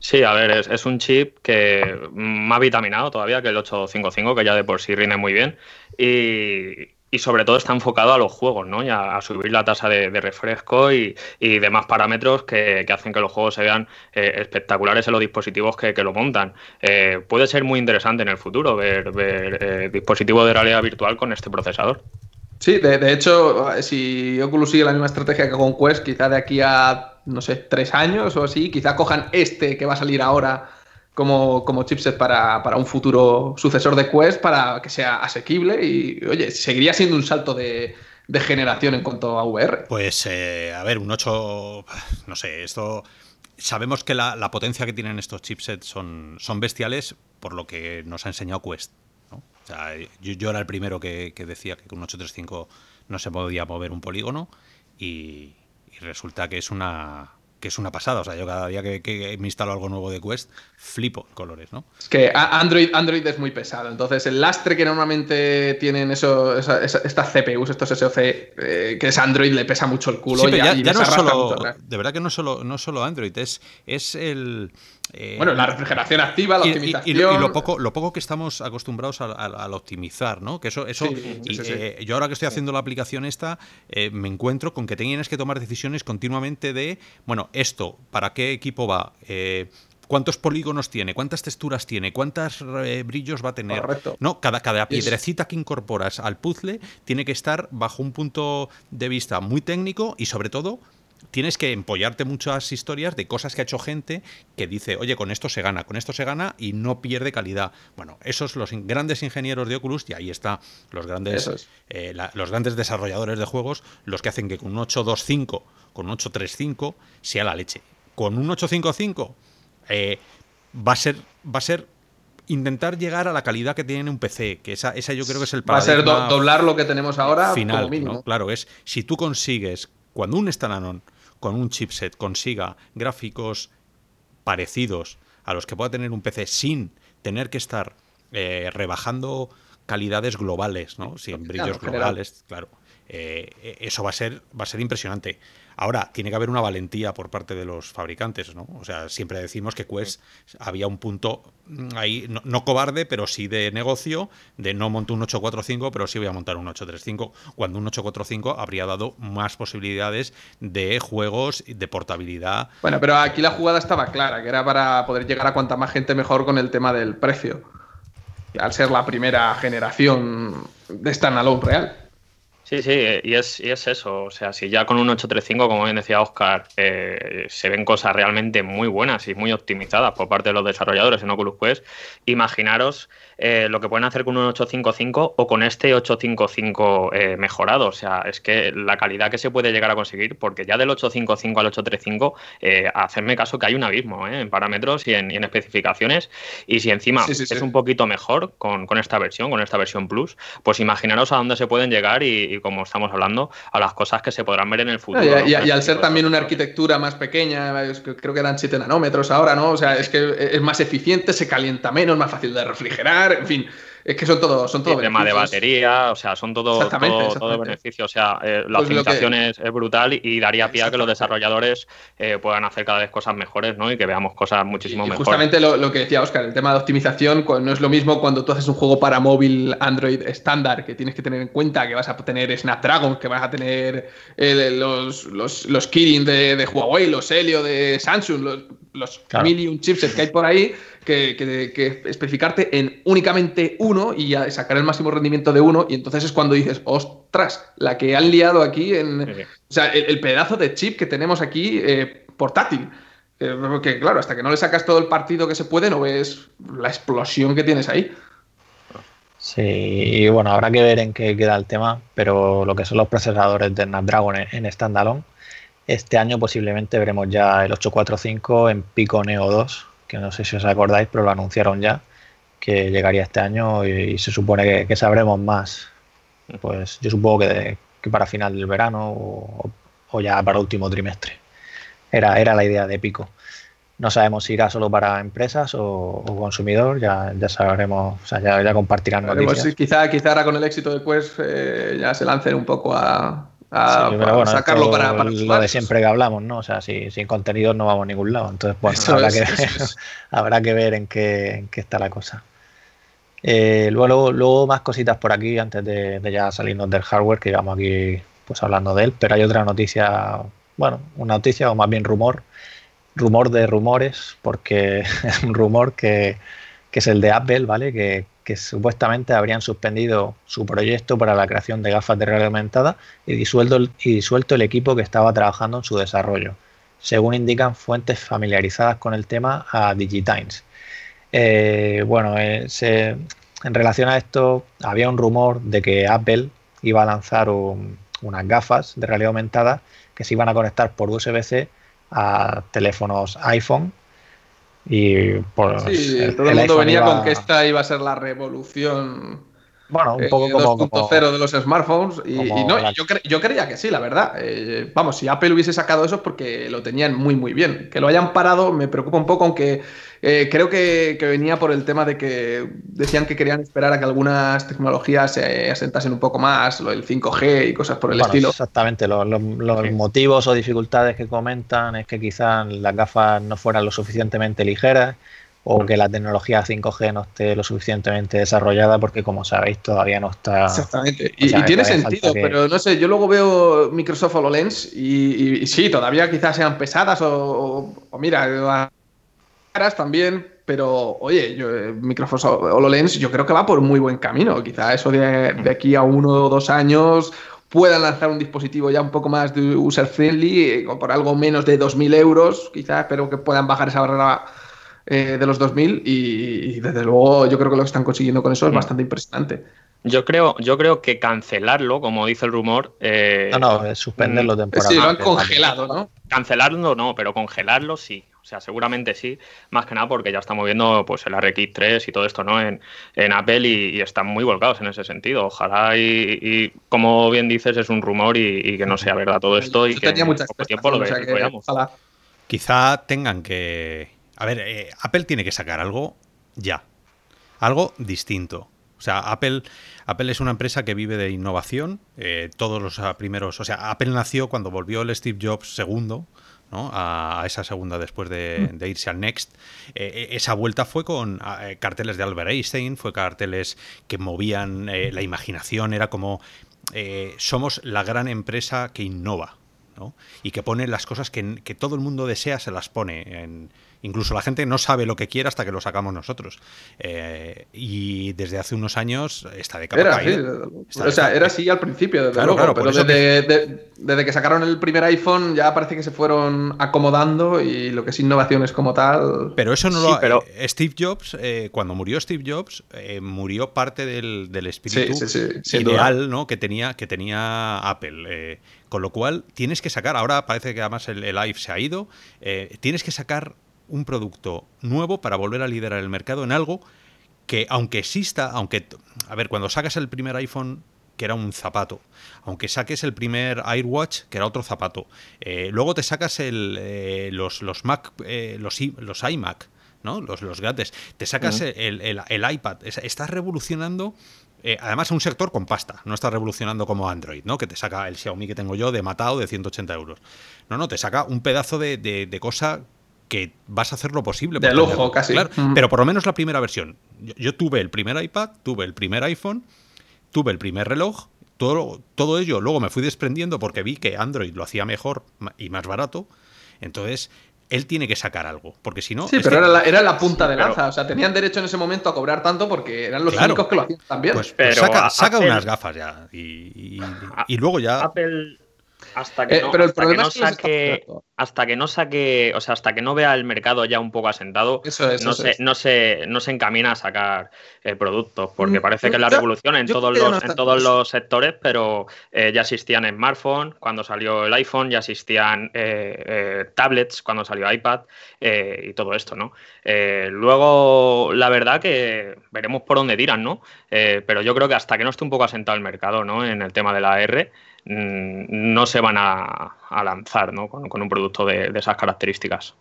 Sí, a ver, es, un chip que más vitaminado todavía que el 855, que ya de por sí rinde muy bien. Y, y sobre todo está enfocado a los juegos, ¿no? Y a, subir la tasa de, refresco y, demás parámetros que, hacen que los juegos se vean eh, espectaculares en los dispositivos que, lo montan. Eh, puede ser muy interesante en el futuro ver, ver eh, dispositivos de realidad virtual con este procesador. Sí, de, hecho, si Oculus sigue la misma estrategia que con Quest, quizá de aquí a, no sé, tres años o así, quizá cojan este que va a salir ahora como, como chipset para, un futuro sucesor de Quest para que sea asequible y, oye, seguiría siendo un salto de, generación en cuanto a VR. Pues, eh, a ver, un 8, no sé, esto... Sabemos que la, potencia que tienen estos chipsets son, son bestiales por lo que nos ha enseñado Quest. O sea, yo, era el primero que, decía que con un 835 no se podía mover un polígono y resulta que es una, que es una pasada. O sea, yo cada día que, me instalo algo nuevo de Quest, flipo colores, ¿no? Es que Android, Android es muy pesado. Entonces, el lastre que normalmente tienen eso, estas CPUs, estos SoC, eh, que es Android, le pesa mucho el culo. ya, no es solo. De verdad que no es solo, no solo Android, es, es el. Eh, bueno, la refrigeración activa, la optimización. Y, lo, poco, lo poco que estamos acostumbrados al, optimizar, ¿no? Que eso, eso eh, yo ahora que estoy haciendo la aplicación esta, me encuentro con que tienes que tomar decisiones continuamente de, bueno, esto, ¿para qué equipo va? Eh, ¿Cuántos polígonos tiene? ¿Cuántas texturas tiene? ¿Cuántos eh, brillos va a tener? No, cada, cada piedrecita que incorporas al puzzle tiene que estar bajo un punto de vista muy técnico y sobre todo tienes que empollarte muchas historias de cosas que ha hecho gente que dice, oye, con esto se gana, con esto se gana y no pierde calidad. Bueno, esos los grandes ingenieros de Oculus, y ahí está los grandes, eh, los grandes desarrolladores de juegos, los que hacen que con un 825 con un 835 sea la leche. Con un 855 eh, va a ser va a ser intentar llegar a la calidad que tiene un PC, que esa, esa yo creo que es el paradigma Va a ser doblar lo que tenemos ahora final, mínimo. Claro, es si tú consigues cuando un Stananon con un chipset consiga gráficos parecidos a los que pueda tener un PC sin tener que estar eh, rebajando calidades globales, ¿no? Sin brillos globales, claro eh, eso va a ser, va a ser impresionante. Ahora, tiene que haber una valentía por parte de los fabricantes, ¿no? O sea, siempre decimos que Quest había un punto mm, ahí, no, cobarde, pero sí de negocio, de no montar un 845, pero sí voy a montar un 835, cuando un 845 habría dado más posibilidades de juegos, de portabilidad. Bueno, pero aquí la jugada estaba clara, que era para poder llegar a cuanta más gente mejor con el tema del precio. Al ser la primera generación de standalone real. Sí, sí, y es, y es eso. O sea, si ya con un 835, como bien decía Oscar, eh, se ven cosas realmente muy buenas y muy optimizadas por parte de los desarrolladores en Oculus Quest, imaginaros eh, lo que pueden hacer con un 855 o con este 855 eh, mejorado. O sea, es que la calidad que se puede llegar a conseguir, porque ya del 855 al 835, eh, hacerme caso que hay un abismo en parámetros y en, especificaciones. Y si encima es un poquito mejor con, esta versión, con esta versión Plus, pues imaginaros a dónde se pueden llegar y, como estamos hablando, a las cosas que se podrán ver en el futuro. y, al ser también una arquitectura más pequeña, creo que eran 7 nanómetros ahora, ¿no? O sea, es que es más eficiente, se calienta menos, más fácil de refrigerar en fin. Es que son todo, son todo tema de batería, o sea, son todo, todo, beneficio. O sea, eh, la pues optimización es, brutal y daría pie a que los desarrolladores eh, puedan hacer cada vez cosas mejores, ¿no? Y que veamos cosas muchísimo y mejores. Justamente lo, que decía Oscar, el tema de optimización no es lo mismo cuando tú haces un juego para móvil Android estándar, que tienes que tener en cuenta que vas a tener Snapdragon, que vas a tener eh, los, los, los Kirin de, Huawei, los Helio de Samsung, los, los mil y un chipset que hay por ahí que, especificarte en únicamente uno y sacar el máximo rendimiento de uno. Y entonces es cuando dices, ostras, la que han liado aquí en. O sea, el, pedazo de chip que tenemos aquí eh, portátil. que claro, hasta que no le sacas todo el partido que se puede, no ves la explosión que tienes ahí. Sí, y bueno, habrá que ver en qué queda el tema, pero lo que son los procesadores de Snapdragon en, en standalone, este año posiblemente veremos ya el 845 en Pico Neo 2, que no sé si os acordáis, pero lo anunciaron ya, que llegaría este año y, se supone que, sabremos más. Pues yo supongo que, para final del verano o, ya para último trimestre. Era, era la idea de Pico. No sabemos si irá solo para empresas o, consumidor, ya, ya sabremos, o sea, ya, compartirán noticias. quizá, quizá ahora con el éxito de Quest eh, ya se lancen un poco a, sacarlo para, lo de siempre que hablamos, ¿no? O sea, si, sin contenido no vamos a ningún lado. Entonces, pues habrá, que ver, habrá que ver en qué, está la cosa. Eh, luego, luego más cositas por aquí antes de, ya salirnos del hardware, que llevamos aquí pues hablando de él, pero hay otra noticia, bueno, una noticia o más bien rumor, rumor de rumores, porque es un rumor que, que es el de Apple, ¿vale? Que, que supuestamente habrían suspendido su proyecto para la creación de gafas de realidad aumentada y disuelto, el equipo que estaba trabajando en su desarrollo, según indican fuentes familiarizadas con el tema a Digitimes. Eh, bueno, eh, en relación a esto, había un rumor de que Apple iba a lanzar unas gafas de realidad aumentada que se iban a conectar por USB-C a teléfonos iPhone y pues, sí, todo el, mundo venía con que esta iba a ser la revolución bueno, un poco como 2.0 de los smartphones. Y, no, yo, creía que sí, la verdad. Eh, vamos, si Apple hubiese sacado eso es porque lo tenían muy, muy bien. Que lo hayan parado me preocupa un poco, aunque eh, creo que, venía por el tema de que decían que querían esperar a que algunas tecnologías se asentasen un poco más, lo del 5G y cosas por el estilo. Exactamente, los, motivos o dificultades que comentan es que quizás las gafas no fueran lo suficientemente ligeras o que la tecnología 5G no esté lo suficientemente desarrollada porque como sabéis todavía no está... Exactamente. Y, tiene sentido, pero no sé, yo luego veo Microsoft HoloLens y, y sí, todavía quizás sean pesadas o, o, mira, caras también, pero oye, yo, eh, Microsoft HoloLens yo creo que va por muy buen camino. Quizá eso de, de aquí a uno o dos años puedan lanzar un dispositivo ya un poco más de user friendly, eh, por algo menos de 2.000 euros, quizás, espero que puedan bajar esa barrera eh, de los 2000 y, desde luego yo creo que lo que están consiguiendo con eso es bastante impresionante. Yo creo, yo creo que cancelarlo, como dice el rumor. Eh, no, no, suspenderlo mm, temporalmente. Sí, lo han congelado, ¿no? Cancelarlo no, pero congelarlo sí. O sea, seguramente sí, más que nada porque ya estamos viendo pues, el RX3 y todo esto ¿no? en, Apple y, están muy volcados en ese sentido. Ojalá y, como bien dices, es un rumor y, que no sea verdad todo esto y que en poco tiempo lo veamos. Quizá tengan que a ver, eh, Apple tiene que sacar algo ya. Algo distinto. O sea, Apple, Apple es una empresa que vive de innovación. Eh, todos los primeros. O sea, Apple nació cuando volvió el Steve Jobs segundo. ¿no? A, esa segunda después de, mm. irse al Next. Eh, esa vuelta fue con carteles de Albert Einstein, fue carteles que movían la imaginación, era como somos la gran empresa que innova. ¿no? Y que pone las cosas que, que, todo el mundo desea, se las pone en, Incluso la gente no sabe lo que quiere hasta que lo sacamos nosotros. Eh, y desde hace unos años está de capa era o sea, era así al principio, desde luego, pero desde, que... sacaron el primer iPhone ya parece que se fueron acomodando y lo que es innovación es como tal. Pero eso no lo. Pero... Eh, Steve Jobs, eh, cuando murió Steve Jobs, murió parte del, espíritu ideal ¿no? que, tenía, que tenía Apple. con lo cual tienes que sacar, ahora parece que además el, el se ha ido, tienes que sacar un producto nuevo para volver a liderar el mercado en algo que aunque exista, aunque, a ver, cuando sacas el primer iPhone que era un zapato, aunque saques el primer AirWatch que era otro zapato, eh, luego te sacas el, eh, los, los Mac, eh, los, los iMac, ¿no? Los, los te sacas el, el, iPad, estás revolucionando además, un sector con pasta. No estás revolucionando como Android, ¿no? Que te saca el Xiaomi que tengo yo de matado de 180 euros. No, no, te saca un pedazo de, de cosa que vas a hacer lo posible. De lujo, casi. Pero por lo menos la primera versión. Yo, tuve el primer iPad, tuve el primer iPhone, tuve el primer reloj, todo, todo ello. Luego me fui desprendiendo porque vi que Android lo hacía mejor y más barato. Entonces, él tiene que sacar algo, porque si no... Sí, pero era, la, punta de lanza, o sea, tenían derecho en ese momento a cobrar tanto porque eran los únicos que lo hacían también. Pues, pues saca, unas gafas ya y, y, luego ya... Apple hasta que, no, hasta que no saque, hasta que no saque, o sea, hasta que no vea el mercado ya un poco asentado, no, se, no, se, no se encamina a sacar el eh, productos, porque mm, parece que es la revolución en todos los, en todos los sectores, pero eh, ya existían smartphones cuando salió el iPhone, ya existían eh, tablets cuando salió iPad y todo esto, ¿no? luego, la verdad que veremos por dónde tiran, ¿no? pero yo creo que hasta que no esté un poco asentado el mercado, ¿no? En el tema de la R, no se van a, lanzar con, un producto de, esas características.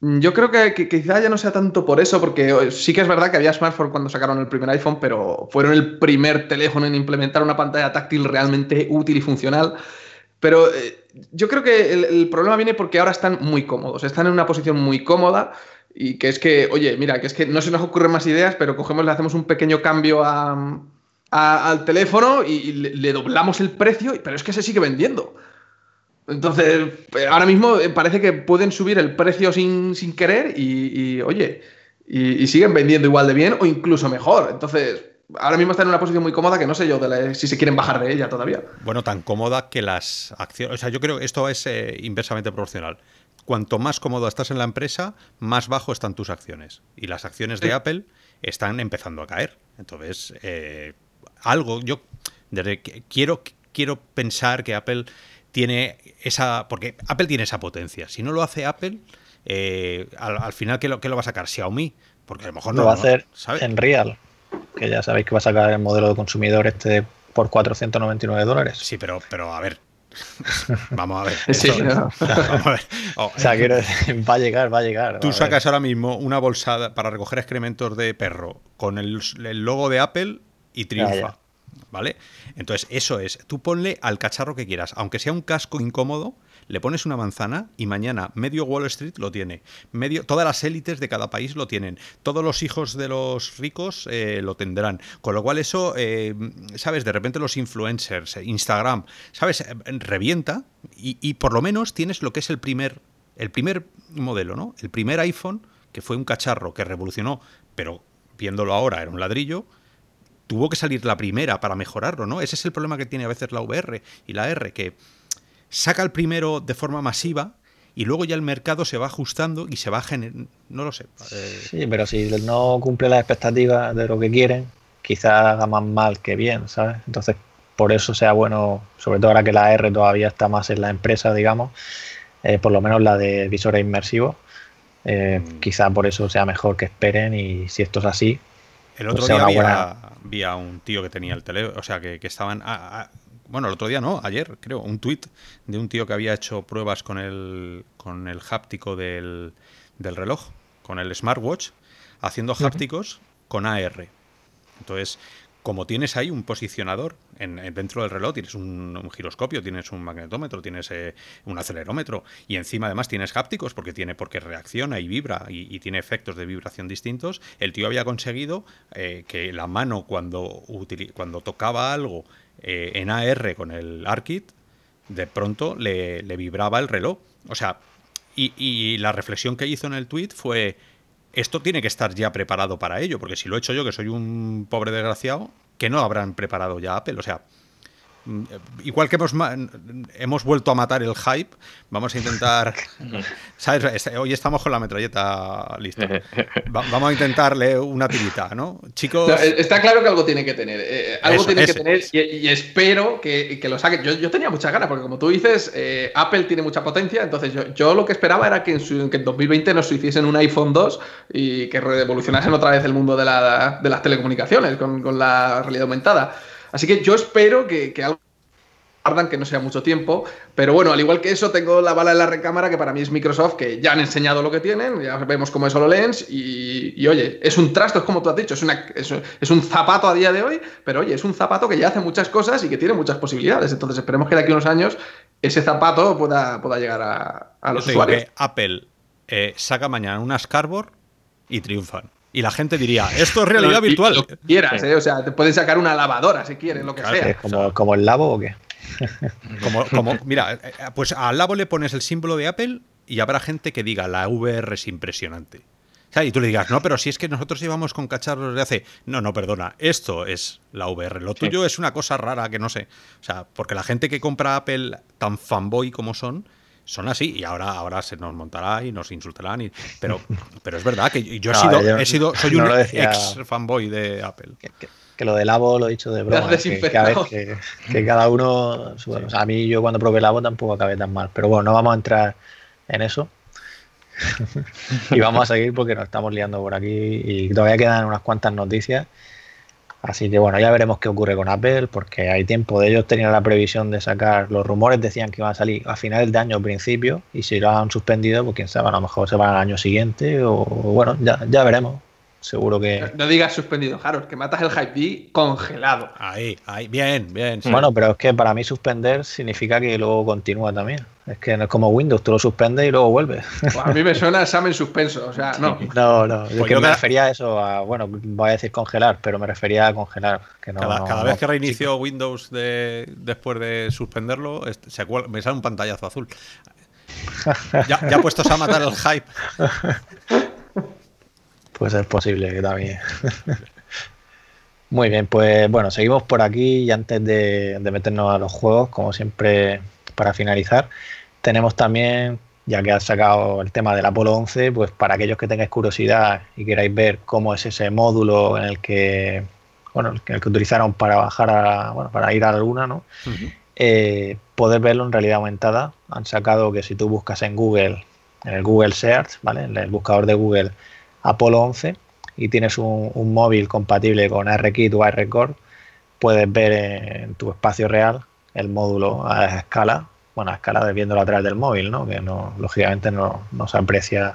Mm, yo creo que, quizá ya no sea tanto por eso, porque sí que es verdad que había smartphone cuando sacaron el primer iPhone, pero fueron el primer teléfono en implementar una pantalla táctil realmente útil y funcional. Pero eh, yo creo que el, problema viene porque ahora están muy cómodos, están en una posición muy cómoda y que es que, oye, mira, que es que no se nos ocurren más ideas, pero cogemos, le hacemos un pequeño cambio a, al teléfono y, le, doblamos el precio, pero es que se sigue vendiendo. Entonces, eh, ahora mismo eh, parece que pueden subir el precio sin, querer y, oye, y, siguen vendiendo igual de bien o incluso mejor. Entonces, ahora mismo está en una posición muy cómoda que no sé yo si se quieren bajar de ella todavía. Bueno, tan cómoda que las acciones. O sea, yo creo que esto es eh, inversamente proporcional. Cuanto más cómodo estás en la empresa, más bajo están tus acciones. Y las acciones de Apple están empezando a caer. Entonces, algo, yo quiero, quiero pensar que Apple tiene esa, porque Apple tiene esa potencia. Si no lo hace Apple, eh, al, final, ¿qué lo, lo va a sacar? Xiaomi, porque a lo mejor no lo va a hacer en Real, que ya sabéis que va a sacar el modelo de consumidor este por 499 dólares. Sí, pero, pero a ver, Vamos a ver. o sea, quiero decir, va a llegar, va a llegar. Tú sacas ahora mismo una bolsa para recoger excrementos de perro con el, logo de Apple y triunfa. ¿Vale? Entonces, eso es. Tú ponle al cacharro que quieras, aunque sea un casco incómodo, le pones una manzana y mañana medio Wall Street lo tiene. Medio, todas las élites de cada país lo tienen. Todos los hijos de los ricos eh, lo tendrán. Con lo cual, eso, eh, ¿sabes? De repente los influencers, eh, Instagram, ¿sabes? Revienta y, y, por lo menos tienes lo que es el primer, el primer modelo, ¿no? El primer iPhone, que fue un cacharro que revolucionó, pero viéndolo ahora era un ladrillo tuvo que salir la primera para mejorarlo, ¿no? Ese es el problema que tiene a veces la VR y la R, que saca el primero de forma masiva y luego ya el mercado se va ajustando y se va generando, no lo sé. Sí, pero si no cumple las expectativas de lo que quieren, quizás haga más mal que bien, ¿sabes? Entonces, por eso sea bueno, sobre todo ahora que la R todavía está más en la empresa, digamos, eh, por lo menos la de visores inmersivos, eh, mm. quizá por eso sea mejor que esperen y si esto es así, el otro día había, vi a un tío que tenía el teléfono, o sea, que, estaban... bueno, el otro día no, ayer creo, un tuit de un tío que había hecho pruebas con el, con el háptico del, del reloj, con el smartwatch, haciendo hápticos con AR. Entonces, como tienes ahí un posicionador en, dentro del reloj, tienes un, giroscopio, tienes un magnetómetro, tienes eh, un acelerómetro y encima además tienes hápticos porque tiene porque reacciona y vibra y, tiene efectos de vibración distintos. El tío había conseguido eh, que la mano cuando, cuando tocaba algo eh, en AR con el ARKit, de pronto le, vibraba el reloj. O sea, y, y la reflexión que hizo en el tweet fue esto tiene que estar ya preparado para ello, porque si lo he hecho yo, que soy un pobre desgraciado, que no habrán preparado ya Apple. O sea, igual que hemos, hemos vuelto a matar el hype, vamos a intentar. ¿sabes? Hoy estamos con la metralleta lista. vamos a intentarle una tirita, ¿no? Chicos. Eh, está claro que algo tiene que tener. Eh, algo tiene que tener y, espero que, lo saque. Yo, tenía muchas ganas, porque como tú dices, eh, Apple tiene mucha potencia. Entonces, yo, lo que esperaba era que en, que en 2020 nos hiciesen un iPhone 2 y que revolucionasen otra vez el mundo de, las telecomunicaciones con, con la realidad aumentada. Así que yo espero que, que algo tardan, que no sea mucho tiempo. Pero bueno, al igual que eso, tengo la bala en la recámara, que para mí es Microsoft, que ya han enseñado lo que tienen, ya vemos cómo es HoloLens, y, y oye, es un trasto, es como tú has dicho, es, una, es, un zapato a día de hoy, pero oye, es un zapato que ya hace muchas cosas y que tiene muchas posibilidades. Entonces esperemos que de aquí a unos años ese zapato pueda, pueda llegar a, los usuarios. Apple eh, saca mañana unas Cardboard y triunfan. Y la gente diría, esto es realidad virtual. Lo que quieras, ¿eh? o sea, te pueden sacar una lavadora si quieres, lo que sea. Como, como el labo o qué? como, como, mira, eh, pues al labo le pones el símbolo de Apple y habrá gente que diga, la VR es impresionante. y tú le digas, no, pero si es que nosotros llevamos con cacharros de hace. No, no, perdona, esto es la VR. Lo tuyo es una cosa rara que no sé. O sea, porque la gente que compra Apple tan fanboy como son, son así y ahora, ahora se nos montará y nos insultarán. Y, pero, pero es verdad que yo he, sido, he sido, soy un ex fanboy de Apple. Que, lo del Labo lo he dicho de broma. Que, que, cada uno. Bueno, a mí yo cuando probé el Labo tampoco acabé tan mal. Pero bueno, no vamos a entrar en eso. y vamos a seguir porque nos estamos liando por aquí y todavía quedan unas cuantas noticias. Así que bueno, ya veremos qué ocurre con Apple, porque hay tiempo de ellos. Tenían la previsión de sacar, los rumores decían que iban a salir a finales de año o principio, y si lo han suspendido, pues quién sabe, a lo mejor se van al año siguiente, o bueno, ya, ya veremos seguro que. No, digas suspendido, Harold, que matas el Hype D congelado. Ahí, ahí, bien, bien. Bueno, pero es que para mí suspender significa que luego continúa también. Es que no es como Windows, tú lo suspendes y luego vuelve. Pues a mí me suena examen suspenso, o sea, no. No, no, yo pues que me refería a eso, a, bueno, voy a decir congelar, pero me refería a congelar. Que no, cada, vez que reinicio Windows de, después de suspenderlo, se, me sale un pantallazo azul. ya, ya puestos a matar el hype. Pues es posible que también. Muy bien, pues bueno, seguimos por aquí y antes de, meternos a los juegos, como siempre, para finalizar, tenemos también, ya que has sacado el tema del Apolo 11, pues para aquellos que tengáis curiosidad y queráis ver cómo es ese módulo en el que, bueno, el que, utilizaron para bajar a, bueno, para ir a la Luna, ¿no? Eh, poder verlo en realidad aumentada. Han sacado que si tú buscas en Google, en el Google Search, ¿vale? En el buscador de Google, Apolo 11 y tienes un, móvil compatible con ARKit o ARCore, puedes ver en tu espacio real el módulo a escala, bueno, a escala de viéndolo a través del móvil, ¿no? Que no, lógicamente no, se aprecia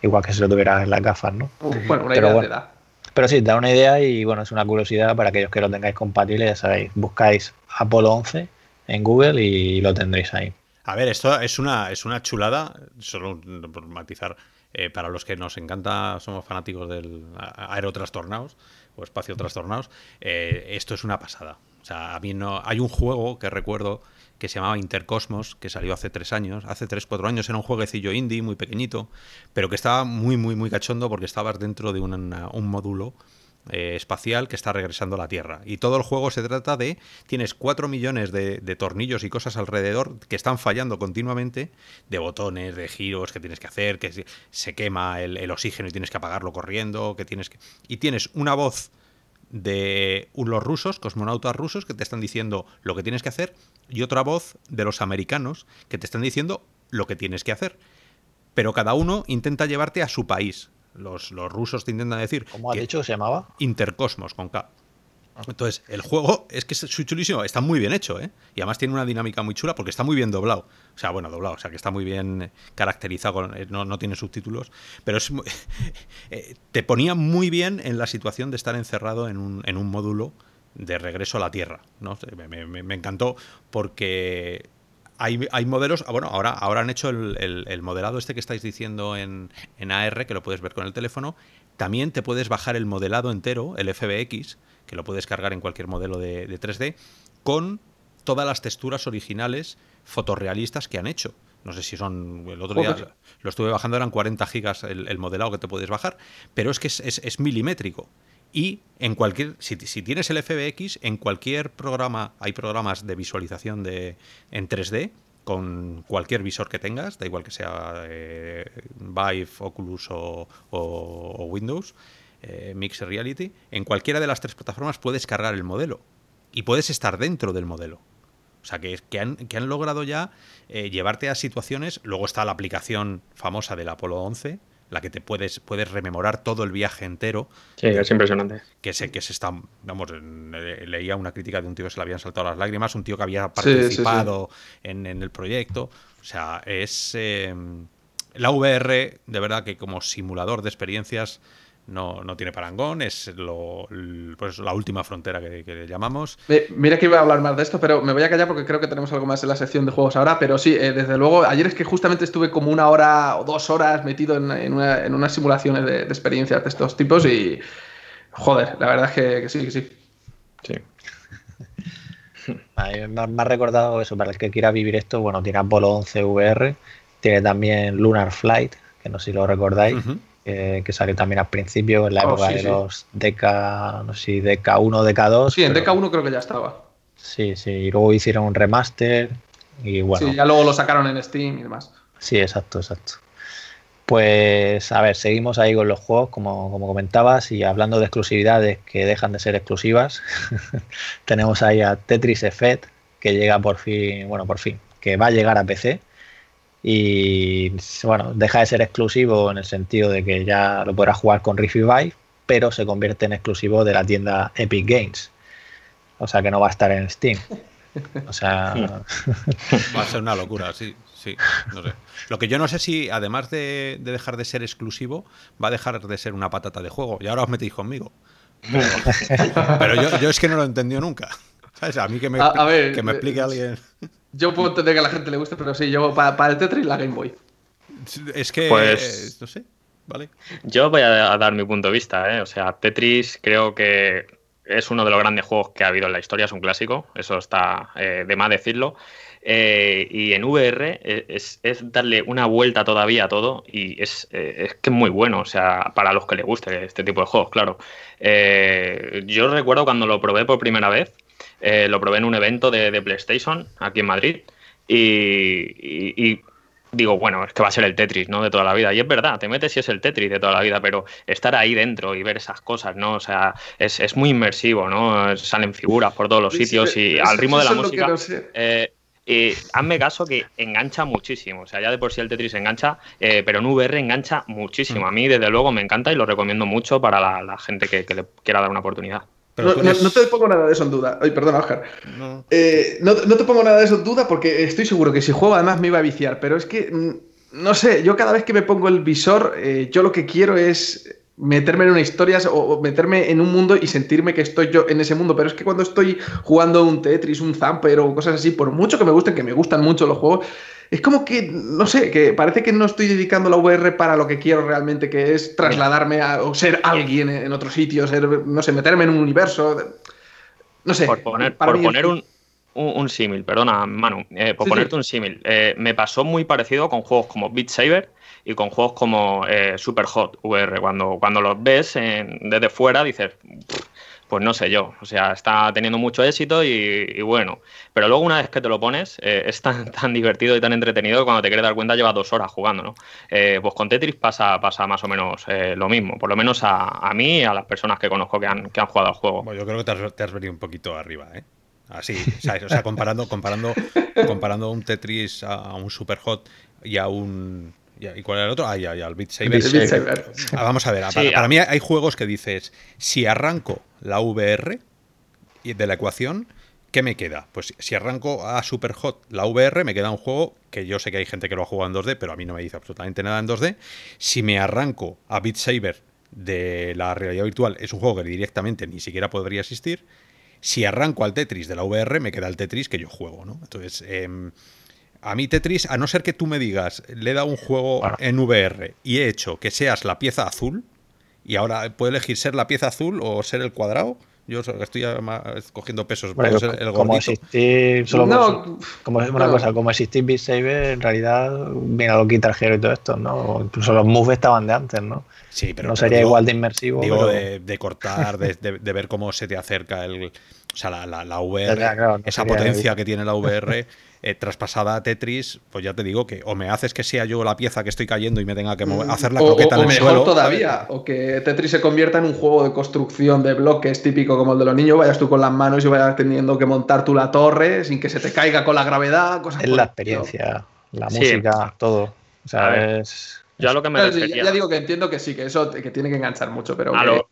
igual que si lo tuvieras en las gafas, ¿no? bueno, una idea te da. Pero sí, da una idea y bueno, es una curiosidad para aquellos que lo tengáis compatible, ya sabéis, buscáis Apolo 11 en Google y lo tendréis ahí. A ver, esto es una, es una chulada, solo por matizar, eh, para los que nos encanta, somos fanáticos del aerotrastornados o espacio trastornados, eh, esto es una pasada. O sea, a mí no. Hay un juego que recuerdo que se llamaba Intercosmos, que salió hace tres años, hace tres, cuatro años, era un jueguecillo indie muy pequeñito, pero que estaba muy, muy, muy cachondo porque estabas dentro de un módulo eh, espacial que está regresando a la Tierra. Y todo el juego se trata de, tienes 4 millones de, tornillos y cosas alrededor que están fallando continuamente, de botones, de giros que tienes que hacer, que se quema el, oxígeno y tienes que apagarlo corriendo, que tienes. Y tienes una voz de los rusos, cosmonautas rusos, que te están diciendo lo que tienes que hacer, y otra voz de los americanos, que te están diciendo lo que tienes que hacer. Pero cada uno intenta llevarte a su país. Los, rusos te intentan decir. ¿Cómo ha dicho que se llamaba? Intercosmos, con K. Entonces, el juego es que es chulísimo, está muy bien hecho, ¿eh? Y además tiene una dinámica muy chula porque está muy bien doblado. O sea, bueno, doblado, o sea, que está muy bien caracterizado, eh, no, tiene subtítulos, pero es, eh, te ponía muy bien en la situación de estar encerrado en un, en un módulo de regreso a la Tierra, ¿no? Me, encantó porque hay, hay, modelos, ah, bueno, ahora, ahora han hecho el, el, modelado este que estáis diciendo en, en AR, que lo puedes ver con el teléfono, también te puedes bajar el modelado entero, el FBX, que lo puedes cargar en cualquier modelo de, 3D, con todas las texturas originales fotorrealistas que han hecho. No sé si son. El otro día lo estuve bajando, eran 40 gigas el, modelado que te puedes bajar, pero es que es, milimétrico. Y en cualquier. Si, tienes el FBX, en cualquier programa, hay programas de visualización de, en 3D, con cualquier visor que tengas, da igual que sea eh, Vive, Oculus o Windows eh, Mixed Reality, en cualquiera de las tres plataformas puedes cargar el modelo y puedes estar dentro del modelo. O sea, que, que, han, que han, logrado ya eh, llevarte a situaciones. Luego está la aplicación famosa del Apolo 11, la que te puedes, puedes rememorar todo el viaje entero. Sí, es impresionante. Que sé que se está. Vamos, leía una crítica de un tío que se le habían saltado las lágrimas, un tío que había participado En, el proyecto. O sea, es. Eh, la VR, de verdad que como simulador de experiencias no, no tiene parangón, es lo, pues la última frontera que, le llamamos. Mira que iba a hablar más de esto, pero me voy a callar porque creo que tenemos algo más en la sección de juegos ahora, pero sí, eh, desde luego, ayer es que justamente estuve como una hora o dos horas metido en, en, una, en unas simulaciones de, experiencias de estos tipos y, joder, la verdad es que, sí, que sí. Sí. me, ha recordado eso, para el que quiera vivir esto, bueno, tiene Apolo 11 VR, tiene también Lunar Flight, que no sé si lo recordáis que salió también al principio, en la oh, época de los DK, no sé si DK1, DK2. Sí, en DK1 creo que ya estaba. Sí, sí, y luego hicieron un remaster y bueno. Sí, ya luego lo sacaron en Steam y demás. Sí, exacto, exacto. Pues a ver, seguimos ahí con los juegos, como, como comentabas, y hablando de exclusividades que dejan de ser exclusivas, tenemos ahí a Tetris Effect, que llega por fin, bueno, por fin, que va a llegar a PC y bueno, deja de ser exclusivo en el sentido de que ya lo podrás jugar con Rift Vive, pero se convierte en exclusivo de la tienda Epic Games. O sea que no va a estar en Steam. O sea. Va a ser una locura, sí, sí. No sé. Lo que yo no sé si, además de, dejar de ser exclusivo, va a dejar de ser una patata de juego. Y ahora os metéis conmigo. Pero yo, es que no lo he entendido nunca. ¿Sabes? A mí que me, que me explique alguien. Yo puedo entender que a la gente le guste, pero sí, yo para, el Tetris la Game Boy. Es que, pues, no sé, vale. Yo voy a, dar mi punto de vista, ¿eh? O sea, Tetris creo que es uno de los grandes juegos que ha habido en la historia, es un clásico, eso está eh, de más decirlo. Eh, y en VR es, darle una vuelta todavía a todo y es, es, que es muy bueno, o sea, para los que les guste este tipo de juegos, claro. yo recuerdo cuando lo probé por primera vez, eh, lo probé en un evento de, PlayStation aquí en Madrid y, digo, bueno, es que va a ser el Tetris, ¿no? De toda la vida. Y es verdad, te metes y es el Tetris de toda la vida, pero estar ahí dentro y ver esas cosas, ¿no? O sea, es, muy inmersivo, ¿no? Salen figuras por todos los sitios y al ritmo de la música. Eh, y hazme caso que engancha muchísimo. O sea, ya de por sí el Tetris engancha, eh, pero en VR engancha muchísimo. Mm. A mí, desde luego, me encanta y lo recomiendo mucho para la, gente que, le quiera dar una oportunidad. No, te pongo nada de eso en duda. Ay, perdona, Oscar. Eh, no. no. te pongo nada de eso en duda porque estoy seguro que si juego además me iba a viciar. Pero es que, mm, no sé, yo cada vez que me pongo el visor, eh, yo lo que quiero es meterme en una historia o meterme en un mundo y sentirme que estoy yo en ese mundo. Pero es que cuando estoy jugando un Tetris, un Zamper o cosas así, por mucho que me gusten, que me gustan mucho los juegos, es como que, no sé, que parece que no estoy dedicando la VR para lo que quiero realmente, que es trasladarme a, o ser alguien en otro sitio, ser, no sé, meterme en un universo. No sé. Por poner, poner un, un, símil, perdona, Manu, eh, por ponerte un símil. Eh, me pasó muy parecido con juegos como Beat Saber y con juegos como eh, Super Hot VR. Cuando, cuando los ves desde fuera dices, pues no sé yo, o sea, está teniendo mucho éxito y, bueno, pero luego una vez que te lo pones, eh, es tan, tan divertido y tan entretenido que cuando te quieres dar cuenta llevas dos horas jugando, ¿no? Eh, pues con Tetris pasa, pasa más o menos eh, lo mismo, por lo menos a, mí y a las personas que conozco que han, que han jugado al juego. Bueno, yo creo que te has, venido un poquito arriba, ¿eh? Así, ¿sabes? O sea, comparando, comparando, comparando un Tetris a un Super Hot y a un ¿Y cuál era el otro? Ah, ya, ya, el Beat Saber. Ah, vamos a ver, para, mí hay juegos que dices, si arranco la VR, de la ecuación, ¿qué me queda? Pues si arranco a Superhot la VR, me queda un juego que yo sé que hay gente que lo ha jugado en 2D, pero a mí no me dice absolutamente nada en 2D. Si me arranco a Beat Saber de la realidad virtual, es un juego que directamente ni siquiera podría existir. Si arranco al Tetris de la VR, me queda el Tetris que yo juego, ¿no? Entonces, em, a mí Tetris, a no ser que tú me digas, le he dado un juego en VR y he hecho que seas la pieza azul, y ahora puedo elegir ser la pieza azul o ser el cuadrado, yo estoy cogiendo pesos bueno, el como existir solo no, como, una cosa como existir Beat Saber en realidad viene a lo Guitar y todo esto no incluso los moves estaban de antes no sí pero no sería igual de inmersivo digo de, cortar de, de, ver cómo se te acerca el o sea la, la, VR esa potencia que tiene la VR eh, traspasada a Tetris, pues ya te digo que o me haces que sea yo la pieza que estoy cayendo y me tenga que mm. hacer la croqueta en el mejor todavía, o que Tetris se convierta en un juego de construcción de bloques típico como el de los niños, vayas tú con las manos y vayas teniendo que montar tú la torre sin que se te caiga con la gravedad, cosas Es la experiencia, la música, todo. O sea, es... Yo a lo que me refería... Ya digo que entiendo que sí, que eso que tiene que enganchar mucho, pero... A, lo,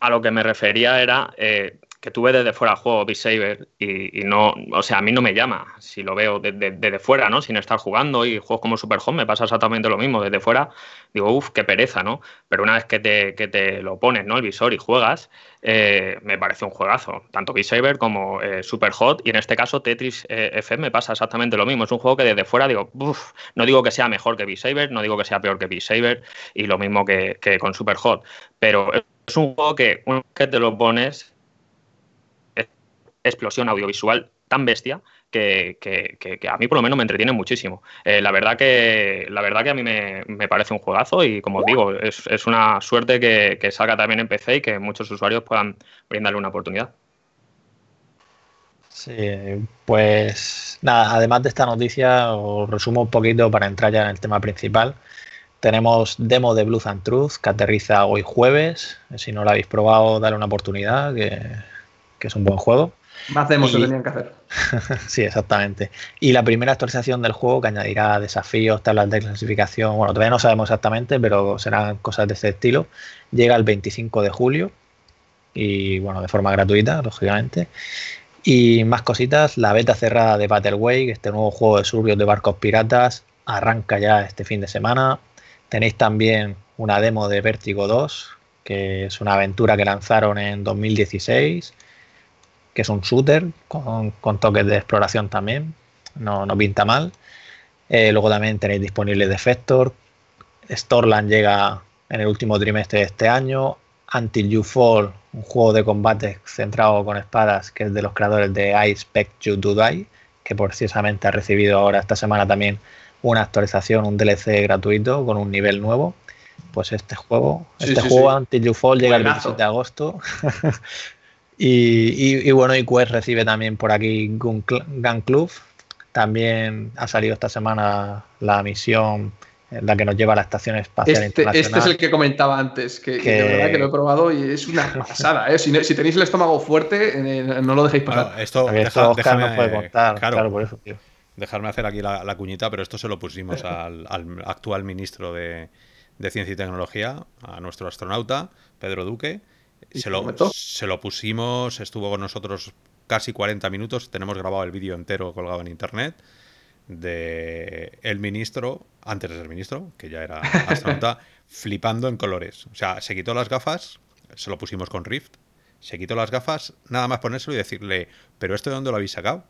a lo que me refería era... Eh, que tú ves desde fuera juego Beat Saber y, no, o sea, a mí no me llama si lo veo desde, fuera, ¿no? Sin estar jugando y juegos como Super Home me pasa exactamente lo mismo. Desde fuera digo, uff, qué pereza, ¿no? Pero una vez que te, que te lo pones, ¿no? El visor y juegas, eh, me parece un juegazo. Tanto Beat Saber como eh, Super Hot y en este caso Tetris eh, FM me pasa exactamente lo mismo. Es un juego que desde fuera digo, uff, no digo que sea mejor que Beat Saber, no digo que sea peor que Beat Saber y lo mismo que, que con Super Hot, pero es un juego que una vez que te lo pones explosión audiovisual tan bestia que, a mí por lo menos me entretiene muchísimo. Eh, la, verdad que, la verdad que a mí me, parece un juegazo y como os digo, es, una suerte que, salga también en PC y que muchos usuarios puedan brindarle una oportunidad. Sí, pues nada, además de esta noticia, os resumo un poquito para entrar ya en el tema principal. Tenemos demo de Blues and Truth que aterriza hoy jueves. Si no lo habéis probado, dale una oportunidad, que, que es un buen juego. Más demos se tenían que hacer. sí, exactamente. Y la primera actualización del juego que añadirá desafíos, tablas de clasificación, bueno, todavía no sabemos exactamente, pero serán cosas de ese estilo, llega el 25 de julio y bueno, de forma gratuita, lógicamente. Y más cositas, la beta cerrada de Battle Way, este nuevo juego de surbios de barcos piratas, arranca ya este fin de semana. Tenéis también una demo de Vertigo 2, que es una aventura que lanzaron en 2016 que es un shooter con, toques de exploración también, no, pinta mal. Eh, luego también tenéis disponible Defector. Storland llega en el último trimestre de este año. Until You Fall, un juego de combate centrado con espadas que es de los creadores de I Expect You to Die, que precisamente ha recibido ahora esta semana también una actualización, un DLC gratuito con un nivel nuevo. Pues este juego, este juego Until You Fall llega el 27 de agosto. Y, bueno, y Quest recibe también por aquí Gun, Club. También ha salido esta semana la misión la que nos lleva a la Estación Espacial este, Internacional. Este es el que comentaba antes, que, de verdad que lo he probado y es una pasada. ¿eh? Si, tenéis el estómago fuerte, eh, no lo dejéis pasar. esto, esto Oscar puede contar, claro, por eso, tío. Dejarme hacer aquí la, cuñita, pero esto se lo pusimos al, actual ministro de, de Ciencia y Tecnología, a nuestro astronauta, Pedro Duque se lo, se lo, pusimos, estuvo con nosotros casi 40 minutos, tenemos grabado el vídeo entero colgado en internet de el ministro, antes de ser ministro, que ya era astronauta, flipando en colores. O sea, se quitó las gafas, se lo pusimos con Rift, se quitó las gafas, nada más ponérselo y decirle, pero esto de dónde lo habéis sacado?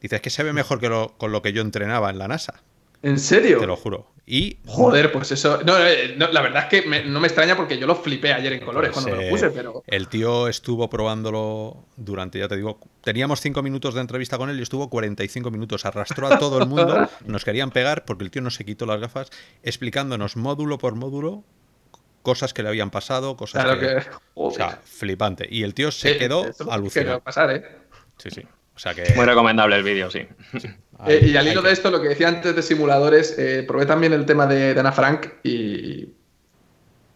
Dice, es que se ve mejor que lo, con lo que yo entrenaba en la NASA. ¿En serio? Te lo juro. Y. Joder, pues eso. Eh, no, la verdad es que no me extraña porque yo lo flipé ayer en colores cuando me lo puse, pero. El tío estuvo probándolo durante, ya te digo, teníamos cinco minutos de entrevista con él y estuvo 45 minutos. Arrastró a todo el mundo, nos querían pegar porque el tío no se quitó las gafas, explicándonos módulo por módulo cosas que le habían pasado, cosas que. O sea, flipante. Y el tío se quedó alucinado. pasar, ¿eh? Sí, sí. Muy recomendable el vídeo, sí. Eh, y al hilo de esto, lo que decía antes de simuladores, eh, probé también el tema de, Ana Frank y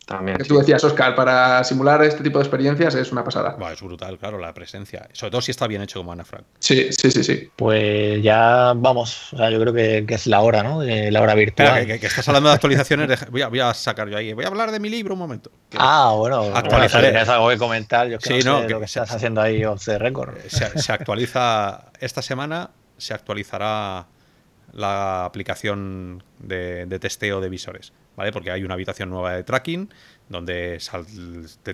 También, que tú decías, Oscar, para simular este tipo de experiencias es una pasada. es brutal, claro, la presencia. Sobre todo si está bien hecho como Ana Frank. Sí, sí, sí, sí. Pues ya vamos, o sea, yo creo que, es la hora, ¿no? la hora virtual. que, estás hablando de actualizaciones, voy, a, sacar yo ahí, voy a hablar de mi libro un momento. Ah, bueno, actualizaré. Tienes algo que comentar, yo que no, sé lo que estás haciendo ahí off the record. Se, actualiza, esta semana se actualizará la aplicación de, de testeo de visores. ¿vale? Porque hay una habitación nueva de tracking donde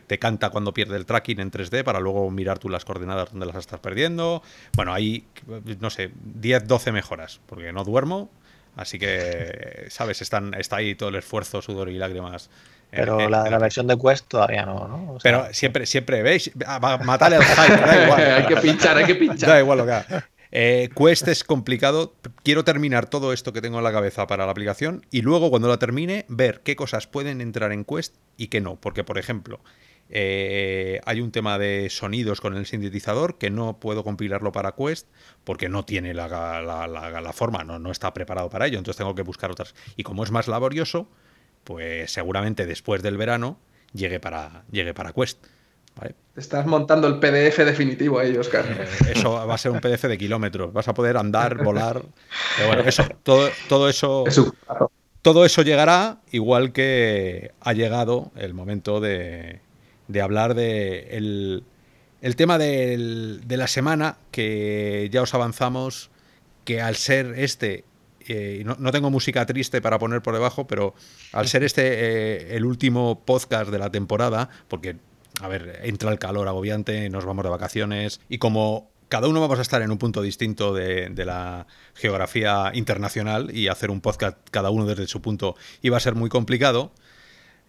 te, canta cuando pierde el tracking en 3D para luego mirar tú las coordenadas donde las estás perdiendo. Bueno, hay, no sé, 10, 12 mejoras, porque no duermo, así que, ¿sabes? Están, está ahí todo el esfuerzo, sudor y lágrimas. Pero la, versión de Quest todavía no, ¿no? pero siempre, siempre, ¿veis? Matale al hype, da igual. hay que pinchar, hay que pinchar. Da igual lo que haga. Eh, Quest es complicado. Quiero terminar todo esto que tengo en la cabeza para la aplicación y luego cuando la termine ver qué cosas pueden entrar en Quest y qué no. Porque, por ejemplo, eh, hay un tema de sonidos con el sintetizador que no puedo compilarlo para Quest porque no tiene la, la, forma, no, no está preparado para ello. Entonces tengo que buscar otras. Y como es más laborioso, pues seguramente después del verano llegue para, llegue para Quest. Estás montando el PDF definitivo ahí, Oscar. Eh, eso va a ser un PDF de kilómetros. Vas a poder andar, volar. Pero bueno, eso, todo, todo eso. Todo eso llegará, igual que ha llegado el momento de, hablar de el, tema de la semana, que ya os avanzamos, que al ser este eh, no, tengo música triste para poner por debajo, pero al ser este eh, el último podcast de la temporada, porque a ver, entra el calor agobiante, nos vamos de vacaciones y como cada uno vamos a estar en un punto distinto de, la geografía internacional y hacer un podcast cada uno desde su punto iba a ser muy complicado.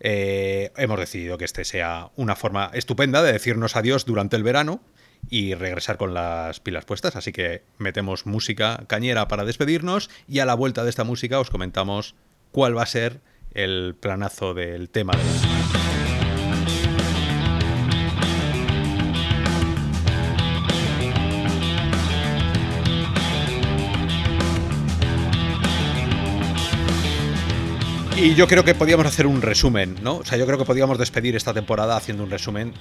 Eh, hemos decidido que este sea una forma estupenda de decirnos adiós durante el verano y regresar con las pilas puestas. Así que metemos música cañera para despedirnos y a la vuelta de esta música os comentamos cuál va a ser el planazo del tema de la Y yo creo que podíamos hacer un resumen, ¿no? O sea, yo creo que podíamos despedir esta temporada haciendo un resumen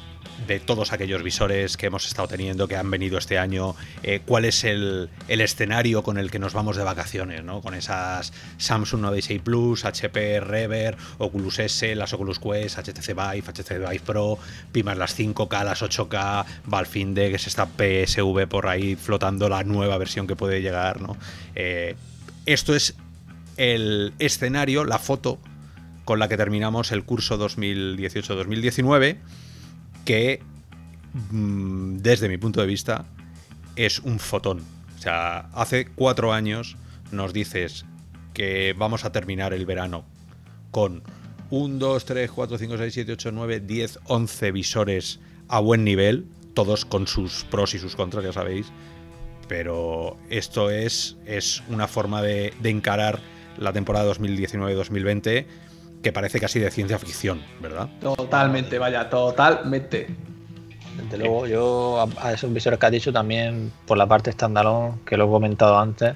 de todos aquellos visores que hemos estado teniendo, que han venido este año, eh, cuál es el, escenario con el que nos vamos de vacaciones, ¿no? Con esas Samsung 96 Plus, HP Rever, Oculus S, las Oculus Quest, HTC Vive, HTC Vive Pro, Pimas las 5K, las 8K, Valve Index, esta PSV por ahí flotando la nueva versión que puede llegar, ¿no? Eh, esto es el escenario, la foto con la que terminamos el curso 2018-2019, que mm, desde mi punto de vista es un fotón. O sea, hace cuatro años nos dices que vamos a terminar el verano con 1, 2, 3, 4, 5, 6, 7, 8, 9, 10, 11 visores a buen nivel, todos con sus pros y sus contras, ya sabéis. Pero esto es, es una forma de, de encarar la temporada 2019-2020 que parece casi de ciencia ficción, ¿verdad? Totalmente, vaya, totalmente. Desde luego, yo a esos visores que has dicho también, por la parte standalone, que lo he comentado antes,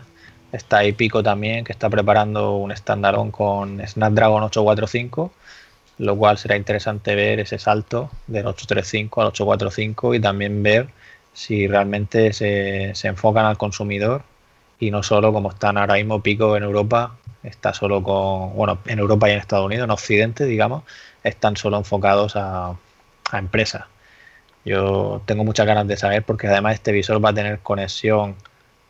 está ahí Pico también, que está preparando un standalone con Snapdragon 845, lo cual será interesante ver ese salto del 835 al 845 y también ver si realmente se, se enfocan al consumidor y no solo como están ahora mismo Pico en Europa está solo con, bueno, en Europa y en Estados Unidos, en Occidente, digamos, están solo enfocados a, empresas. Yo tengo muchas ganas de saber porque además este visor va a tener conexión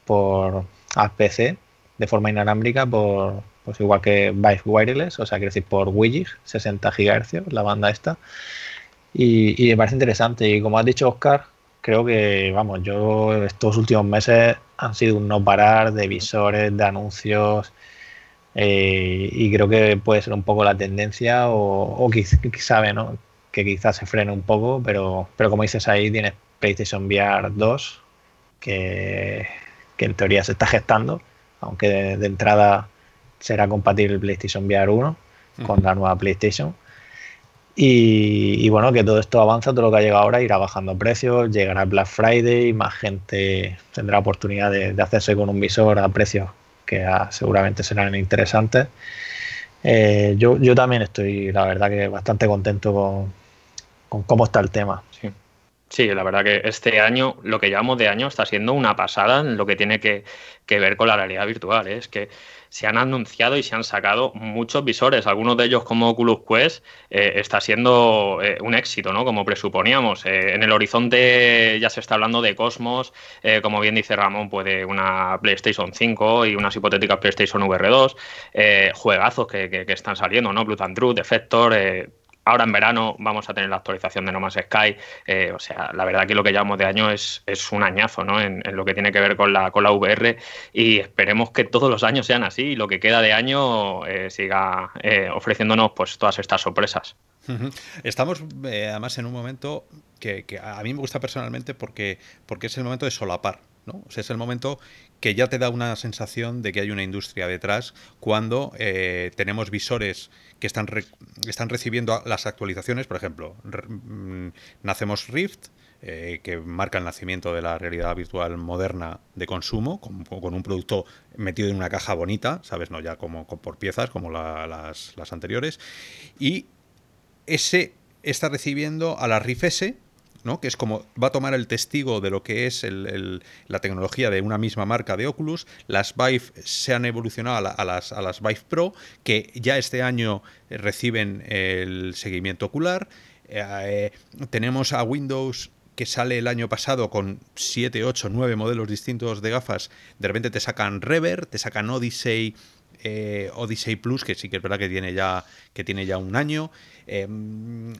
por APC de forma inalámbrica por pues igual que Vive Wireless, o sea, quiero decir por WiGig, 60 GHz, la banda esta. Y, y, me parece interesante. Y como has dicho, Oscar, creo que, vamos, yo estos últimos meses han sido un no parar de visores, de anuncios, eh, y creo que puede ser un poco la tendencia o, o sabe, ¿no? Que quizás se frene un poco, pero, pero como dices ahí, tienes PlayStation VR 2, que, en teoría se está gestando, aunque de, entrada será compatible el PlayStation VR 1 con la nueva PlayStation. Y, bueno, que todo esto avanza, todo lo que ha llegado ahora irá bajando precios, llegará Black Friday, más gente tendrá oportunidad de, de hacerse con un visor a precios que seguramente serán interesantes. Eh, yo, yo también estoy, la verdad, que bastante contento con, cómo está el tema. Sí. Sí, la verdad que este año, lo que llevamos de año, está siendo una pasada en lo que tiene que, ver con la realidad virtual. ¿eh? Es que se han anunciado y se han sacado muchos visores. Algunos de ellos, como Oculus Quest, eh, está siendo eh, un éxito, ¿no? Como presuponíamos. en el horizonte ya se está hablando de Cosmos, como bien dice Ramón, puede una PlayStation 5 y unas hipotéticas PlayStation VR 2, juegazos que, que, están saliendo, ¿no? Blood and Truth, Defector Ahora en verano vamos a tener la actualización de No Man's Sky. Eh, o sea, la verdad que lo que llevamos de año es, es un añazo ¿no? en, lo que tiene que ver con la, con la VR y esperemos que todos los años sean así y lo que queda de año eh, siga eh, ofreciéndonos pues, todas estas sorpresas. Estamos además en un momento que, a mí me gusta personalmente porque, porque es el momento de solapar. ¿no? es el momento que ya te da una sensación de que hay una industria detrás cuando eh, tenemos visores que están, están recibiendo las actualizaciones, por ejemplo, mm, nacemos Rift, eh, que marca el nacimiento de la realidad virtual moderna de consumo, con, un producto metido en una caja bonita, ¿sabes? No ya como, por piezas, como las, las, anteriores. Y ese está recibiendo a la Rift S, que es como va a tomar el testigo de lo que es la tecnología de una misma marca de Oculus. Las Vive se han evolucionado a, las, Vive Pro, que ya este año reciben el seguimiento ocular. Eh, tenemos a Windows que sale el año pasado con 7, 8, 9 modelos distintos de gafas, de repente te sacan Rever, te sacan Odyssey, eh, Odyssey Plus, que sí que es verdad que tiene ya, que tiene ya un año. Em,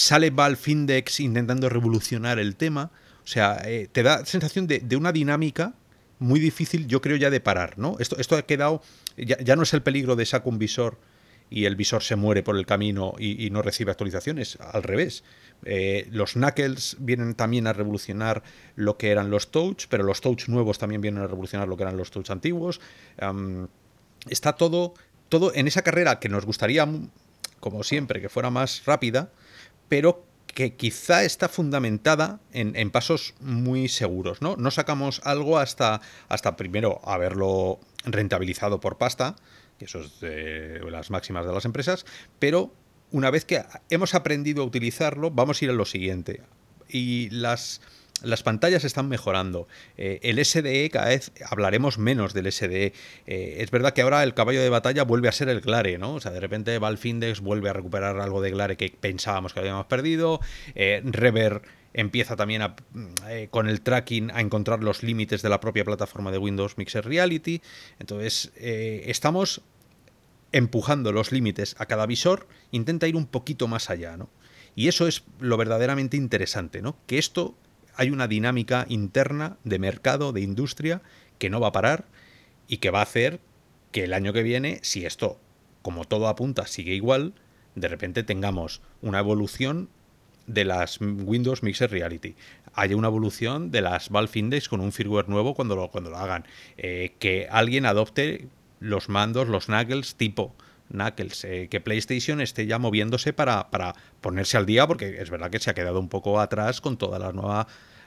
sale Valve Index intentando revolucionar el tema. O sea, eh, te da sensación de, una dinámica muy difícil, yo creo, ya de parar, ¿no? Esto, esto ha quedado. Ya, no es el peligro de saco un visor y el visor se muere por el camino y, no recibe actualizaciones. Al revés. Eh, los Knuckles vienen también a revolucionar lo que eran los Touch, pero los Touch nuevos también vienen a revolucionar lo que eran los Touch antiguos. está todo, todo en esa carrera que nos gustaría, como siempre, que fuera más rápida pero que quizá está fundamentada en, pasos muy seguros, ¿no? No sacamos algo hasta, hasta primero haberlo rentabilizado por pasta, que eso es de las máximas de las empresas, pero una vez que hemos aprendido a utilizarlo, vamos a ir a lo siguiente. Y las las pantallas están mejorando. Eh, el SDE, cada vez hablaremos menos del SDE. Eh, es verdad que ahora el caballo de batalla vuelve a ser el Glare, ¿no? O sea, de repente Valve Index vuelve a recuperar algo de Glare que pensábamos que habíamos perdido. Eh, Rever empieza también con el tracking a encontrar los límites de la propia plataforma de Windows Mixer Reality. Entonces, estamos empujando los límites a cada visor, intenta ir un poquito más allá, ¿no? Y eso es lo verdaderamente interesante, ¿no? Que esto hay una dinámica interna de mercado, de industria, que no va a parar y que va a hacer que el año que viene, si esto, como todo apunta, sigue igual, de repente tengamos una evolución de las Windows Mixer Reality. Haya una evolución de las Valve Index con un firmware nuevo cuando lo, cuando lo hagan. Eh, que alguien adopte los mandos, los Knuckles tipo Knuckles. Eh, que PlayStation esté ya moviéndose para, para ponerse al día, porque es verdad que se ha quedado un poco atrás con toda la nueva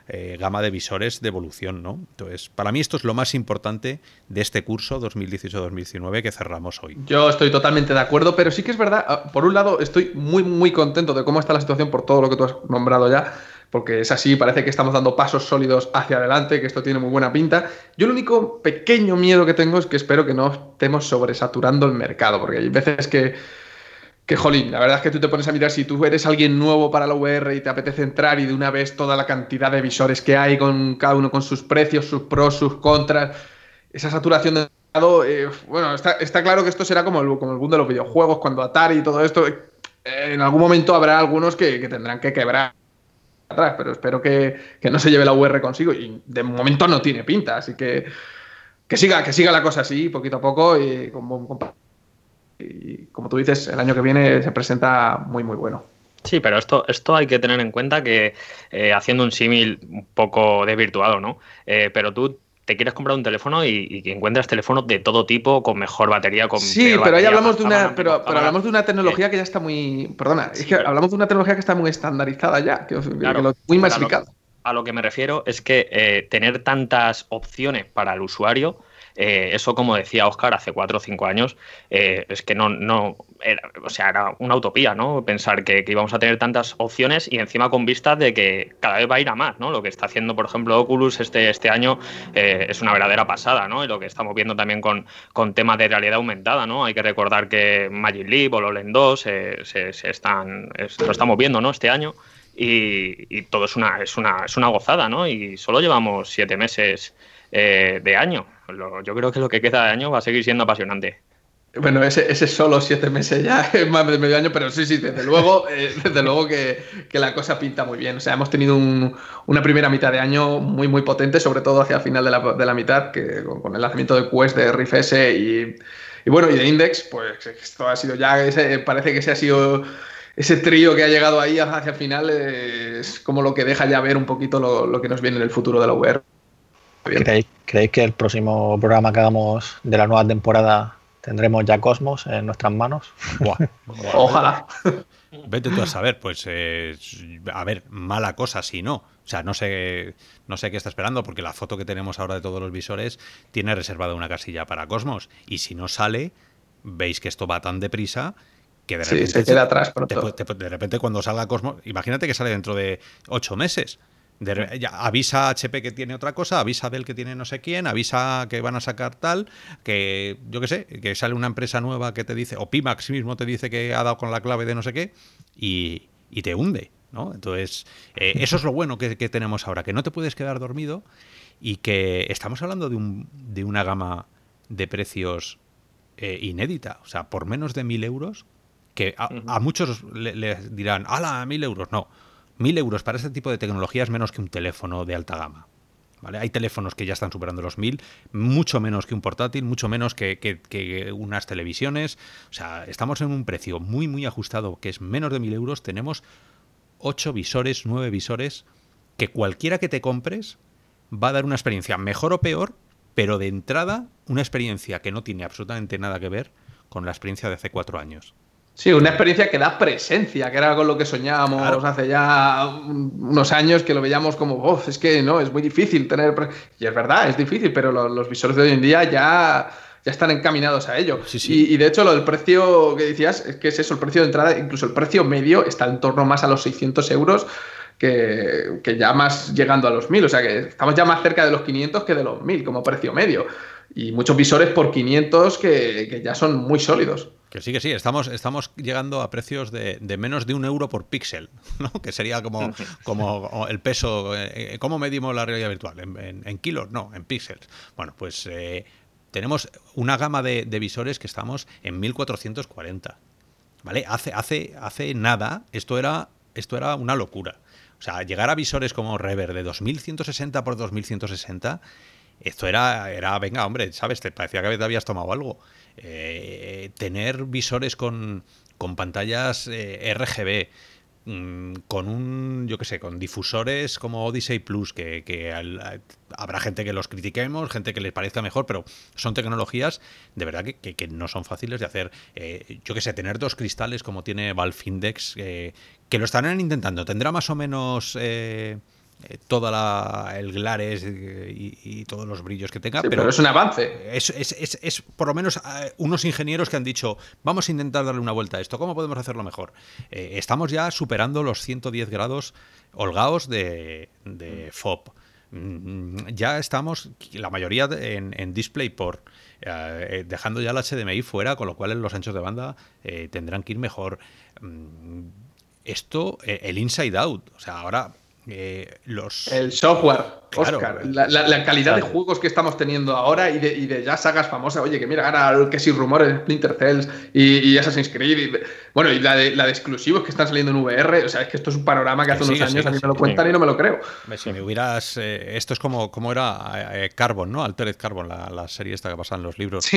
eh, gama de visores de evolución, ¿no? Entonces, para mí esto es lo más importante de este curso 2018-2019 que cerramos hoy. Yo estoy totalmente de acuerdo, pero sí que es verdad, ah, por un lado estoy muy, muy contento de cómo está la situación por todo lo que tú has nombrado ya, porque es así, parece que estamos dando pasos sólidos hacia adelante, que esto tiene muy buena pinta. Yo el único pequeño miedo que tengo es que espero que no estemos sobresaturando el mercado, porque hay veces que que jolín, la verdad es que tú te pones a mirar si tú eres alguien nuevo para la VR y te apetece entrar y de una vez toda la cantidad de visores que hay con cada uno con sus precios, sus pros, sus contras, esa saturación de mercado, eh, bueno, está, claro que esto será como el, como mundo de los videojuegos, cuando Atari y todo esto, eh, en algún momento habrá algunos que, tendrán que quebrar atrás, pero espero que, no se lleve la VR consigo y de momento no tiene pinta, así que que siga, que siga la cosa así, poquito a poco y con, con y como tú dices, el año que viene se presenta muy, muy bueno. Sí, pero esto, esto hay que tener en cuenta que eh, haciendo un símil un poco desvirtuado, ¿no? Eh, pero tú te quieres comprar un teléfono y, encuentras teléfonos de todo tipo, con mejor batería, con Sí, pero ahí hablamos de una, pero, hablamos de una tecnología que ya está muy. Perdona, es que hablamos de una tecnología que está muy estandarizada ya, que, muy masificada. A lo, que me refiero es que eh, tener tantas opciones para el usuario eh, eso, como decía Oscar, hace cuatro o cinco años, eh, es que no, no era, o sea, era una utopía, ¿no? Pensar que, íbamos a tener tantas opciones y encima con vistas de que cada vez va a ir a más, ¿no? Lo que está haciendo, por ejemplo, Oculus este, este año eh, es una verdadera pasada, ¿no? Y lo que estamos viendo también con, con temas de realidad aumentada, ¿no? Hay que recordar que Magic Leap o Lolen 2 se, se, están, lo estamos viendo, ¿no? Este año. Y, todo es una, es, una, es una gozada, ¿no? Y solo llevamos siete meses de año. Yo creo que lo que queda de año va a seguir siendo apasionante. Bueno, ese, ese solo siete meses ya es más de medio año, pero sí, sí, desde luego, eh, desde luego que, la cosa pinta muy bien. O sea, hemos tenido una primera mitad de año muy, muy potente, sobre todo hacia el final de la, de la mitad, que con, el lanzamiento de Quest, de Riff S y, y, bueno, y de Index, pues esto ha sido ya, ese, parece que se ha sido ese trío que ha llegado ahí hacia el final es como lo que deja ya ver un poquito lo, que nos viene en el futuro de la VR. ¿Creéis, que el próximo programa que hagamos de la nueva temporada tendremos ya Cosmos en nuestras manos? Ojalá. Vete tú a saber, pues eh, a ver, mala cosa si no. O sea, no sé, no sé qué está esperando, porque la foto que tenemos ahora de todos los visores tiene reservada una casilla para Cosmos. Y si no sale, veis que esto va tan deprisa que de repente, se queda atrás de repente cuando salga Cosmos, imagínate que sale dentro de ocho meses. Avisa a HP que tiene otra cosa, avisa a Dell que tiene no sé quién, avisa que van a sacar tal, que yo qué sé, que sale una empresa nueva que te dice, o Pimax mismo te dice que ha dado con la clave de no sé qué, y, te hunde. ¿no? Entonces, eh, eso es lo bueno que, tenemos ahora, que no te puedes quedar dormido y que estamos hablando de, un, de una gama de precios eh, inédita. O sea, por menos de mil euros que a, muchos les dirán, ¡hala, mil euros! No, mil euros para este tipo de tecnología es menos que un teléfono de alta gama. ¿Vale? Hay teléfonos que ya están superando los mil, mucho menos que un portátil, mucho menos que, unas televisiones. O sea, estamos en un precio muy, muy ajustado, que es menos de mil euros. Tenemos ocho visores, nueve visores, que cualquiera que te compres va a dar una experiencia mejor o peor, pero de entrada una experiencia que no tiene absolutamente nada que ver con la experiencia de hace cuatro años. Sí, una experiencia que da presencia, que era con lo que soñábamos hace ya unos años, que lo veíamos como, oh, es que no, es muy difícil tener... Y es verdad, es difícil, pero los, visores de hoy en día ya, ya están encaminados a ello. Y, de hecho, lo del precio que decías, es que es eso, el precio de entrada, incluso el precio medio está en torno más a los 600 euros que, que ya más llegando a los 1000. O sea que estamos ya más cerca de los 500 que de los 1000 como precio medio. Y muchos visores por 500 que, que ya son muy sólidos. Que sí, que sí, estamos, estamos llegando a precios de, menos de un euro por píxel, ¿no? que sería como, como el peso. Eh, ¿Cómo medimos la realidad virtual? ¿En, kilos? No, en píxeles. Bueno, pues eh, tenemos una gama de, visores que estamos en 1440. ¿Vale? Hace, hace, hace nada esto era, esto era una locura. O sea, llegar a visores como Rever de 2160 por 2160, esto era, era venga, hombre, ¿sabes? Te parecía que habías tomado algo. Eh, tener visores con, con pantallas eh, RGB, mm, con un, yo qué sé, con difusores como Odyssey Plus, que, habrá gente que los critiquemos, gente que les parezca mejor, pero son tecnologías de verdad que, no son fáciles de hacer. Eh, yo qué sé, tener dos cristales como tiene Valve Index, que lo estarán intentando, tendrá más o menos eh, toda el glares y, todos los brillos que tenga. pero, es un avance. Es, por lo menos eh, unos ingenieros que han dicho, vamos a intentar darle una vuelta a esto, ¿cómo podemos hacerlo mejor? Eh, estamos ya superando los 110 grados holgados de, de FOB. Mm, ya estamos, la mayoría en, en DisplayPort, dejando ya el HDMI fuera, con lo cual los anchos de banda tendrán que ir mejor. Mm, esto, el inside out, o sea, ahora eh, los... El software. Oscar, la, calidad de juegos que estamos teniendo ahora y de, y de, ya sagas famosas, oye, que mira, ahora que si rumores, Splinter Cells y, y Assassin's Creed, y, bueno, y la de, la de exclusivos que están saliendo en VR, o sea, es que esto es un panorama que hace unos años a mí me lo cuentan y no me lo creo. Si me hubieras, eh, esto es como, como era eh, Carbon, ¿no? Altered Carbon, la, serie esta que pasa en los libros,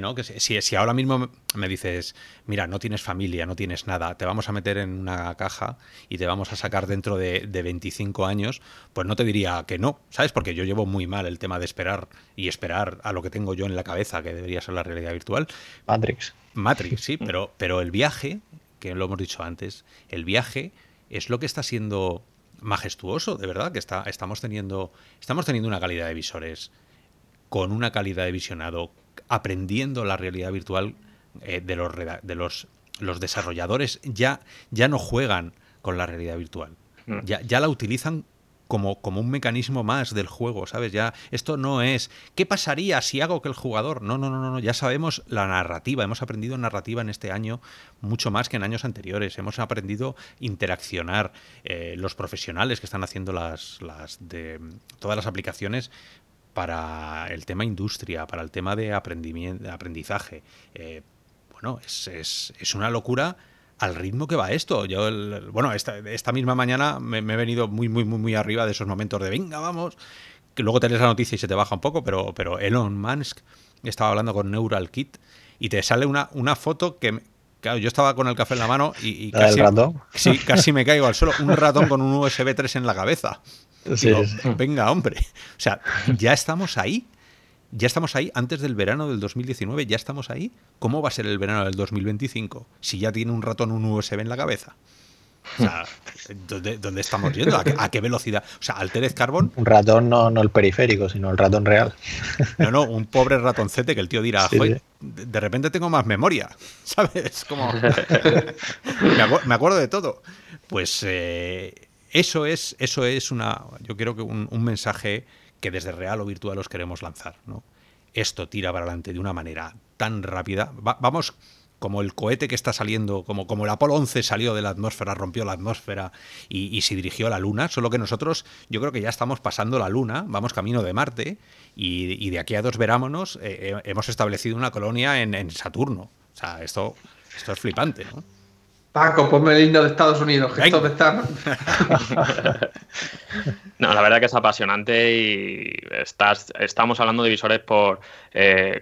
¿no? Que si, si ahora mismo me dices, mira, no tienes familia, no tienes nada, te vamos a meter en una caja y te vamos a sacar dentro de, de 25 años, pues no te diría que no, ¿sabes? Porque yo llevo muy mal el tema de esperar y esperar a lo que tengo yo en la cabeza, que debería ser la realidad virtual. Matrix. Matrix, sí, pero, pero el viaje, que lo hemos dicho antes, el viaje es lo que está siendo majestuoso, de verdad, que está, estamos, teniendo, estamos teniendo una calidad de visores con una calidad de visionado, aprendiendo la realidad virtual eh, de, los, de los, los desarrolladores, ya, ya no juegan con la realidad virtual. Mm. Ya, ya la utilizan como, como, un mecanismo más del juego, ¿sabes? Ya esto no es ¿qué pasaría si hago que el jugador? No, no, no, no, ya sabemos la narrativa, hemos aprendido narrativa en este año mucho más que en años anteriores, hemos aprendido interaccionar eh, los profesionales que están haciendo las, las todas las aplicaciones para el tema industria, para el tema de aprendizaje. Eh, bueno, es, es, es una locura al ritmo que va esto. Yo, bueno, esta, esta, misma mañana me, he venido muy, muy, muy, muy arriba de esos momentos de venga, vamos, que luego tenés la noticia y se te baja un poco, pero, pero Elon Musk estaba hablando con Neural Kit y te sale una, una foto que, claro, yo estaba con el café en la mano y, casi, sí, casi me caigo al suelo. Un ratón con un USB 3 en la cabeza. Venga, hombre. O sea, ya estamos ahí ya estamos ahí, antes del verano del 2019, ya estamos ahí. ¿Cómo va a ser el verano del 2025 si ya tiene un ratón un USB en la cabeza? O sea, ¿dónde, estamos yendo? ¿A qué, velocidad? O sea, Altered Carbon. Un ratón no, no el periférico, sino el ratón real. No, no, un pobre ratoncete que el tío dirá, de repente tengo más memoria. ¿Sabes? Como. me, acuerdo de todo. Pues eh, eso es, eso es una. Yo creo que un, un mensaje que desde real o virtual os queremos lanzar. ¿no? Esto tira para adelante de una manera tan rápida. vamos como el cohete que está saliendo, como, como el Apolo 11 salió de la atmósfera, rompió la atmósfera y, se dirigió a la Luna, solo que nosotros yo creo que ya estamos pasando la Luna, vamos camino de Marte y, de aquí a dos verámonos eh, eh, hemos establecido una colonia en, en, Saturno. O sea, esto, esto es flipante, ¿no? Paco, ponme el himno de Estados Unidos, que esto estar. no, la verdad que es apasionante y estás, estamos hablando de visores por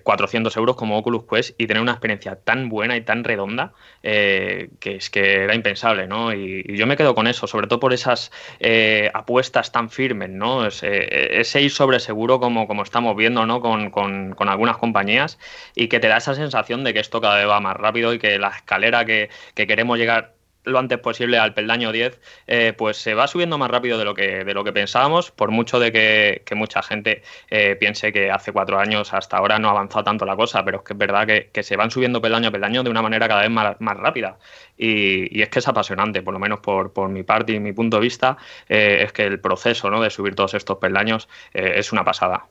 400 eh, euros como Oculus Quest y tener una experiencia tan buena y tan redonda eh, que es que era impensable, ¿no? Y, yo me quedo con eso, sobre todo por esas eh, apuestas tan firmes, ¿no? Ese, ese, ir sobre seguro como, como estamos viendo, ¿no? Con, con, con, algunas compañías y que te da esa sensación de que esto cada vez va más rápido y que la escalera que, que queremos llegar lo antes posible al peldaño 10, eh, pues se va subiendo más rápido de lo que, de lo que pensábamos, por mucho de que, mucha gente eh, piense que hace cuatro años hasta ahora no ha avanzado tanto la cosa, pero es que es verdad que, se van subiendo peldaño a peldaño de una manera cada vez más, rápida. Y, es que es apasionante, por lo menos por, mi parte y mi punto de vista, eh, es que el proceso ¿no? de subir todos estos peldaños es una pasada.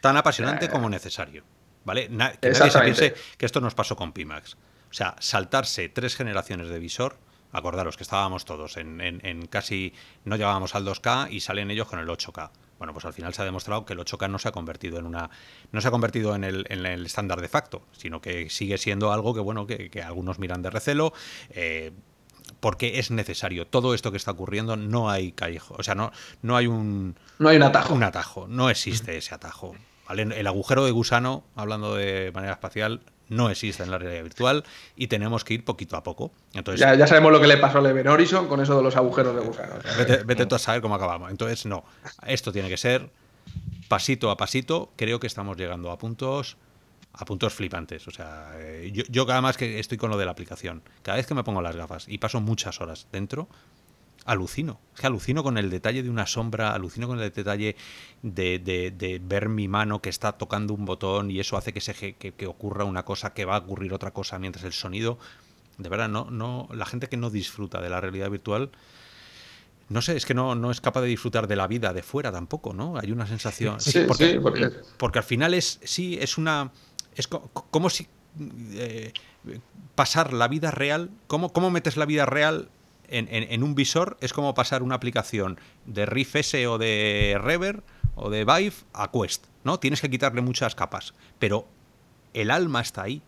Tan apasionante como necesario. ¿Vale? que nadie se piense que esto nos pasó con Pimax. O sea, saltarse tres generaciones de visor, acordaros que estábamos todos en, casi, no llegábamos al 2K y salen ellos con el 8K. Bueno, pues al final se ha demostrado que el 8K no se ha convertido en una. no se ha convertido en el, en el estándar de facto, sino que sigue siendo algo que, bueno, que, algunos miran de recelo. Eh, porque es necesario. Todo esto que está ocurriendo no hay callejo. O sea, no, no hay un. No hay un atajo. Un atajo. No existe ese atajo. El agujero de gusano, hablando de manera espacial, no existe en la realidad virtual y tenemos que ir poquito a poco. Entonces, ya, sabemos lo que le pasó a Leven Horizon con eso de los agujeros de gusano. Vete, tú a saber cómo acabamos. Entonces, no. Esto tiene que ser pasito a pasito. Creo que estamos llegando a puntos a puntos flipantes. O sea, eh, yo, yo cada más que estoy con lo de la aplicación, cada vez que me pongo las gafas y paso muchas horas dentro, alucino. Es que alucino con el detalle de una sombra, alucino con el detalle de, ver mi mano que está tocando un botón y eso hace que, se, que, ocurra una cosa, que va a ocurrir otra cosa mientras el sonido... De verdad, no, no, la gente que no disfruta de la realidad virtual, no sé, es que no, no es capaz de disfrutar de la vida de fuera tampoco, ¿no? Hay una sensación... Sí, porque, porque... al final es, sí, es una... Es como si... Eh, pasar la vida real, ¿cómo, ¿cómo metes la vida real en, un visor es como pasar una aplicación de Riff S o de Rever o de Vive a Quest, ¿no? Tienes que quitarle muchas capas, pero el alma está ahí,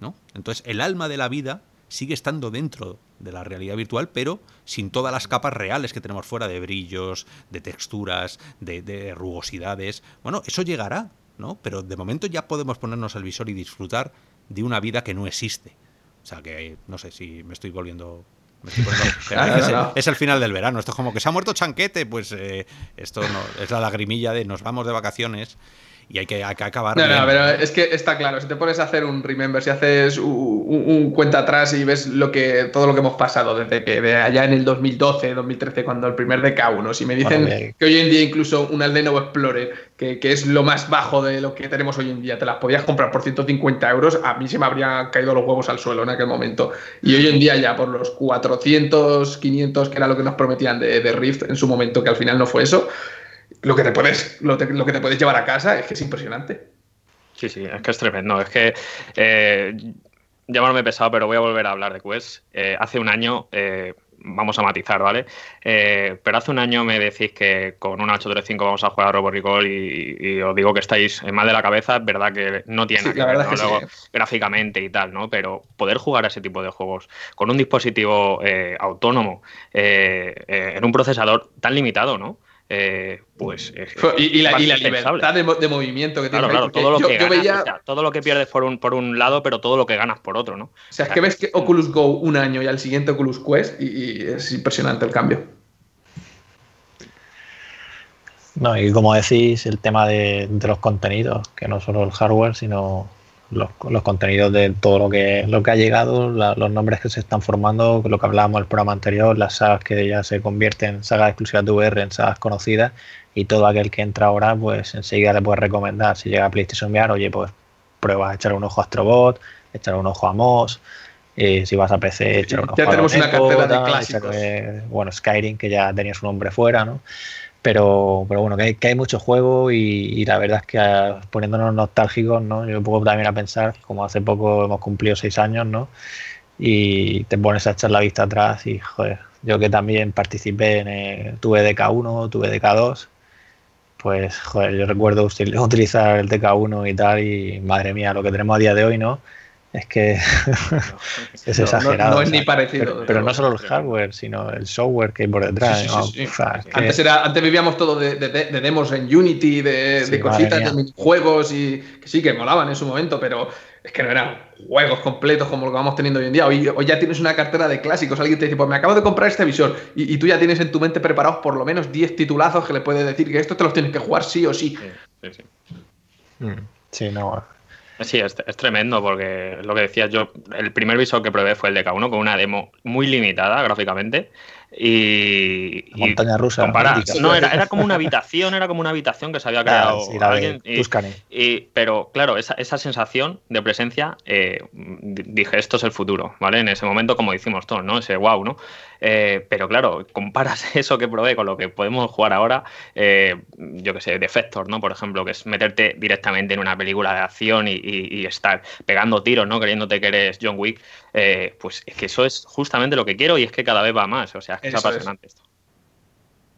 ¿no? Entonces, el alma de la vida sigue estando dentro de la realidad virtual, pero sin todas las capas reales que tenemos fuera de brillos, de texturas, de, de rugosidades. Bueno, eso llegará, ¿no? Pero de momento ya podemos ponernos al visor y disfrutar de una vida que no existe. O sea que no sé si me estoy volviendo es, el final del verano. Esto es como que se ha muerto Chanquete. Pues eh, esto no, es la lagrimilla de nos vamos de vacaciones y hay que, acabar. No, no, pero es que está claro, si te pones a hacer un remember, si haces un, cuenta atrás y ves lo que todo lo que hemos pasado desde que de allá en el 2012, 2013, cuando el primer DK1, si me dicen que hoy en día incluso un Lenovo Explorer, que, es lo más bajo de lo que tenemos hoy en día, te las podías comprar por 150 euros, a mí se me habrían caído los huevos al suelo en aquel momento. Y hoy en día ya por los 400, 500, que era lo que nos prometían de, de Rift en su momento, que al final no fue eso, lo que te puedes, lo, que te puedes llevar a casa es que es impresionante. Sí, sí, es que es tremendo. Es que eh, llamarme pesado, pero voy a volver a hablar de Quest. Eh, hace un año, eh, vamos a matizar, ¿vale? Eh, pero hace un año me decís que con una 835 vamos a jugar a Robo Recall y, os digo que estáis mal de la cabeza. Es verdad que no tiene que ver gráficamente y tal, ¿no? Pero poder jugar a ese tipo de juegos con un dispositivo autónomo en un procesador tan limitado, ¿no? Eh, pues y, la, libertad de, movimiento que tiene claro, todo lo que todo lo que pierdes por un, por un lado pero todo lo que ganas por otro no o sea es que ves que Oculus Go un año y al siguiente Oculus Quest y, es impresionante el cambio. No y como decís el tema de los contenidos que no solo el hardware sino los, contenidos de todo lo que, lo que ha llegado, los nombres que se están formando, lo que hablábamos en el programa anterior, las sagas que ya se convierten en sagas exclusivas de VR, en sagas conocidas, y todo aquel que entra ahora, pues enseguida le puede recomendar, si llega a PlayStation VR, oye, pues prueba a echar un ojo a Astrobot, echar un ojo a Moss, y si vas a PC, echar un ojo ya tenemos una cartera de clásicos. bueno, Skyrim, que ya tenía su nombre fuera, ¿no? Pero, pero bueno, que hay, que hay mucho juego y, la verdad es que ah, poniéndonos nostálgicos, ¿no? Yo puedo también a pensar, como hace poco hemos cumplido seis años, ¿no? Y te pones a echar la vista atrás y, joder, yo que también participé en, eh, tuve DK1, tuve DK2, pues, joder, yo recuerdo utilizar el DK1 y tal y, madre mía, lo que tenemos a día de hoy, ¿no? Es que es exagerado. No, es ni parecido. Pero, no solo el hardware, sino el software que hay por detrás. antes, era, antes vivíamos todo de, demos en Unity, de, cositas, de juegos y que sí, que molaban en su momento, pero es que no eran juegos completos como lo que vamos teniendo hoy en día. Hoy, ya tienes una cartera de clásicos. Alguien te dice, pues me acabo de comprar este visor y, tú ya tienes en tu mente preparados por lo menos 10 titulazos que le puedes decir que estos te los tienes que jugar sí o sí. Sí, sí. sí mm, no, Sí, es, tremendo porque lo que decías yo, el primer visor que probé fue el de K1 con una demo muy limitada gráficamente y, montaña rusa. no, era, era, como una habitación, era como una habitación que se había ah, creado alguien. Y, pero claro, esa, esa, sensación de presencia, eh, dije, esto es el futuro, ¿vale? En ese momento, como decimos todos, ¿no? Ese wow, ¿no? Eh, pero claro, comparas eso que probé con lo que podemos jugar ahora, eh, yo que sé, Defector, ¿no? Por ejemplo, que es meterte directamente en una película de acción y, y estar pegando tiros, ¿no? Creyéndote que eres John Wick. Eh, pues es que eso es justamente lo que quiero y es que cada vez va más. O sea, es que es apasionante esto.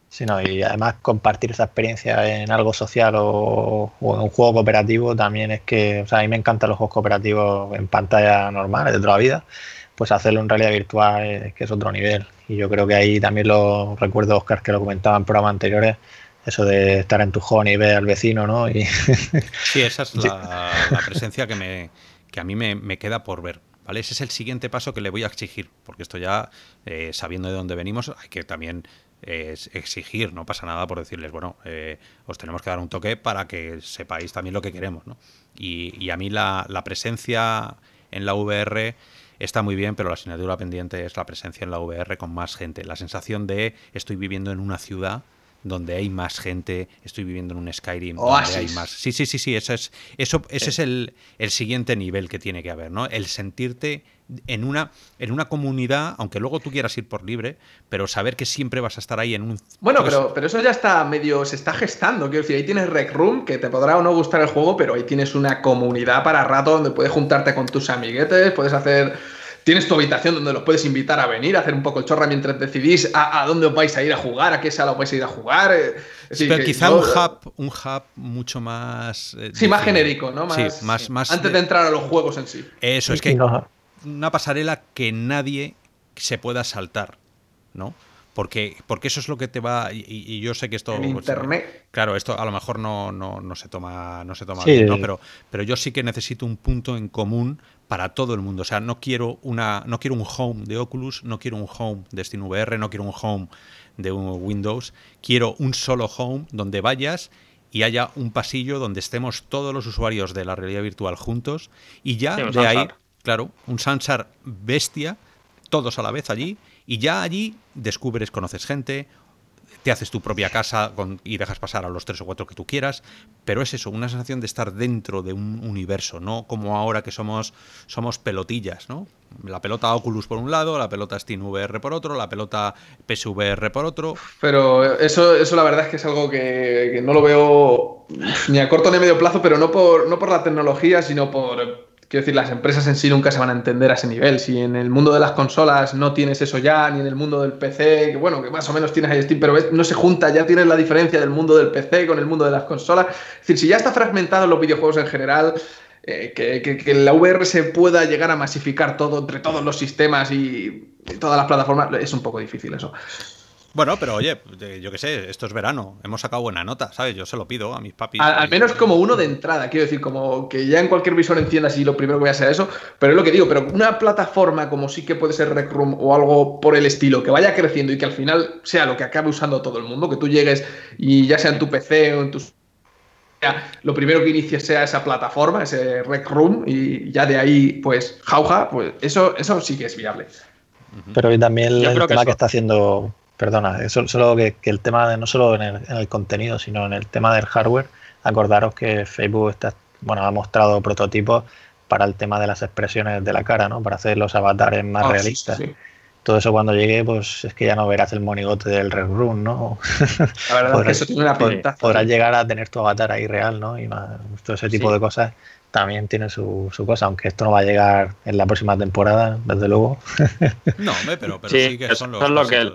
Sí, no, y además compartir esa experiencia en algo social o, en un juego cooperativo también es que, o sea, a mí me encantan los juegos cooperativos en pantalla normal de toda la vida, pues hacerlo en realidad virtual es que es otro nivel. Y yo creo que ahí también lo recuerdo, Oscar, que lo comentaba en programas anteriores, eso de estar en tu home y ver al vecino, ¿no? Y... Sí, esa es la, presencia que, me, que a mí me queda por ver. Ese es el siguiente paso que le voy a exigir, porque esto ya, eh, sabiendo de dónde venimos, hay que también eh, exigir, no pasa nada por decirles, bueno, eh, os tenemos que dar un toque para que sepáis también lo que queremos, ¿no? Y, a mí la, la, presencia en la VR está muy bien, pero la asignatura pendiente es la presencia en la VR con más gente, la sensación de estoy viviendo en una ciudad donde hay más gente, estoy viviendo en un Skyrim donde hay más. Sí, sí, sí, sí, eso es, eso, ese es el, siguiente nivel que tiene que haber, ¿no? El sentirte en una, en una comunidad, aunque luego tú quieras ir por libre, pero saber que siempre vas a estar ahí en un. Bueno, pero, pero eso ya está medio. se está gestando. Quiero decir, ahí tienes Rec Room, que te podrá o no gustar el juego, pero ahí tienes una comunidad para rato donde puedes juntarte con tus amiguetes, puedes hacer Tienes tu habitación donde los puedes invitar a venir, a hacer un poco el chorra mientras decidís a, dónde os vais a ir a jugar, a qué sala os vais a ir a jugar. Eh, pero quizá un, hub, un hub mucho más. Eh, sí, más genérico, ¿no? Más, más, antes de... entrar a los juegos en sí. Eso, es que una pasarela que nadie se pueda saltar, ¿no? Porque, porque eso es lo que te va. Y, yo sé que esto. En pues, internet. Claro, esto a lo mejor no, no, no se toma, no se toma bien, ¿no? Pero, pero yo sí que necesito un punto en común para todo el mundo. O sea, no quiero, una, no quiero un home de Oculus, no quiero un home de SteamVR, no quiero un home de un Windows. Quiero un solo home donde vayas y haya un pasillo donde estemos todos los usuarios de la realidad virtual juntos y ya de ahí, claro, un Sansar bestia, todos a la vez allí, y ya allí descubres, conoces gente, te haces tu propia casa y dejas pasar a los tres o cuatro que tú quieras, pero es eso, una sensación de estar dentro de un universo, no como ahora que somos, somos pelotillas, ¿no? La pelota Oculus por un lado, la pelota SteamVR por otro, la pelota PSVR por otro. Pero eso, eso la verdad es que es algo que, no lo veo ni a corto ni a medio plazo, pero no por, no por la tecnología, sino por quiero decir, las empresas en sí nunca se van a entender a ese nivel. Si en el mundo de las consolas no tienes eso ya, ni en el mundo del PC, que bueno, que más o menos tienes ahí Steam, pero no se junta, ya tienes la diferencia del mundo del PC con el mundo de las consolas. Es decir, si ya está fragmentado en los videojuegos en general, eh, que, la VR se pueda llegar a masificar todo entre todos los sistemas y todas las plataformas, es un poco difícil eso. Bueno, pero oye, yo qué sé, esto es verano, hemos sacado buena nota, ¿sabes? Yo se lo pido a mis papis. Al, menos como uno de entrada, quiero decir, como que ya en cualquier visor enciendas y lo primero que voy a hacer eso, pero es lo que digo, pero una plataforma como sí que puede ser Rec Room o algo por el estilo, que vaya creciendo y que al final sea lo que acabe usando todo el mundo, que tú llegues y ya sea en tu PC o en tus lo primero que inicies sea esa plataforma, ese Rec Room, y ya de ahí, pues, jauja, pues eso, eso sí que es viable. Pero también el tema que está haciendo Perdona, solo que, el tema de no solo en el, contenido, sino en el tema del hardware, acordaros que Facebook está, bueno, ha mostrado prototipos para el tema de las expresiones de la cara, ¿no? Para hacer los avatares más ah, realistas. Todo eso cuando llegue, pues es que ya no verás el monigote del Red Room, ¿no? La verdad podrás, es que eso tiene una pinta. Podrás llegar a tener tu avatar ahí real, ¿no? Y todo ese tipo de cosas también tiene su, cosa, aunque esto no va a llegar en la próxima temporada, desde luego. No, pero, pero sí, que son los. lo que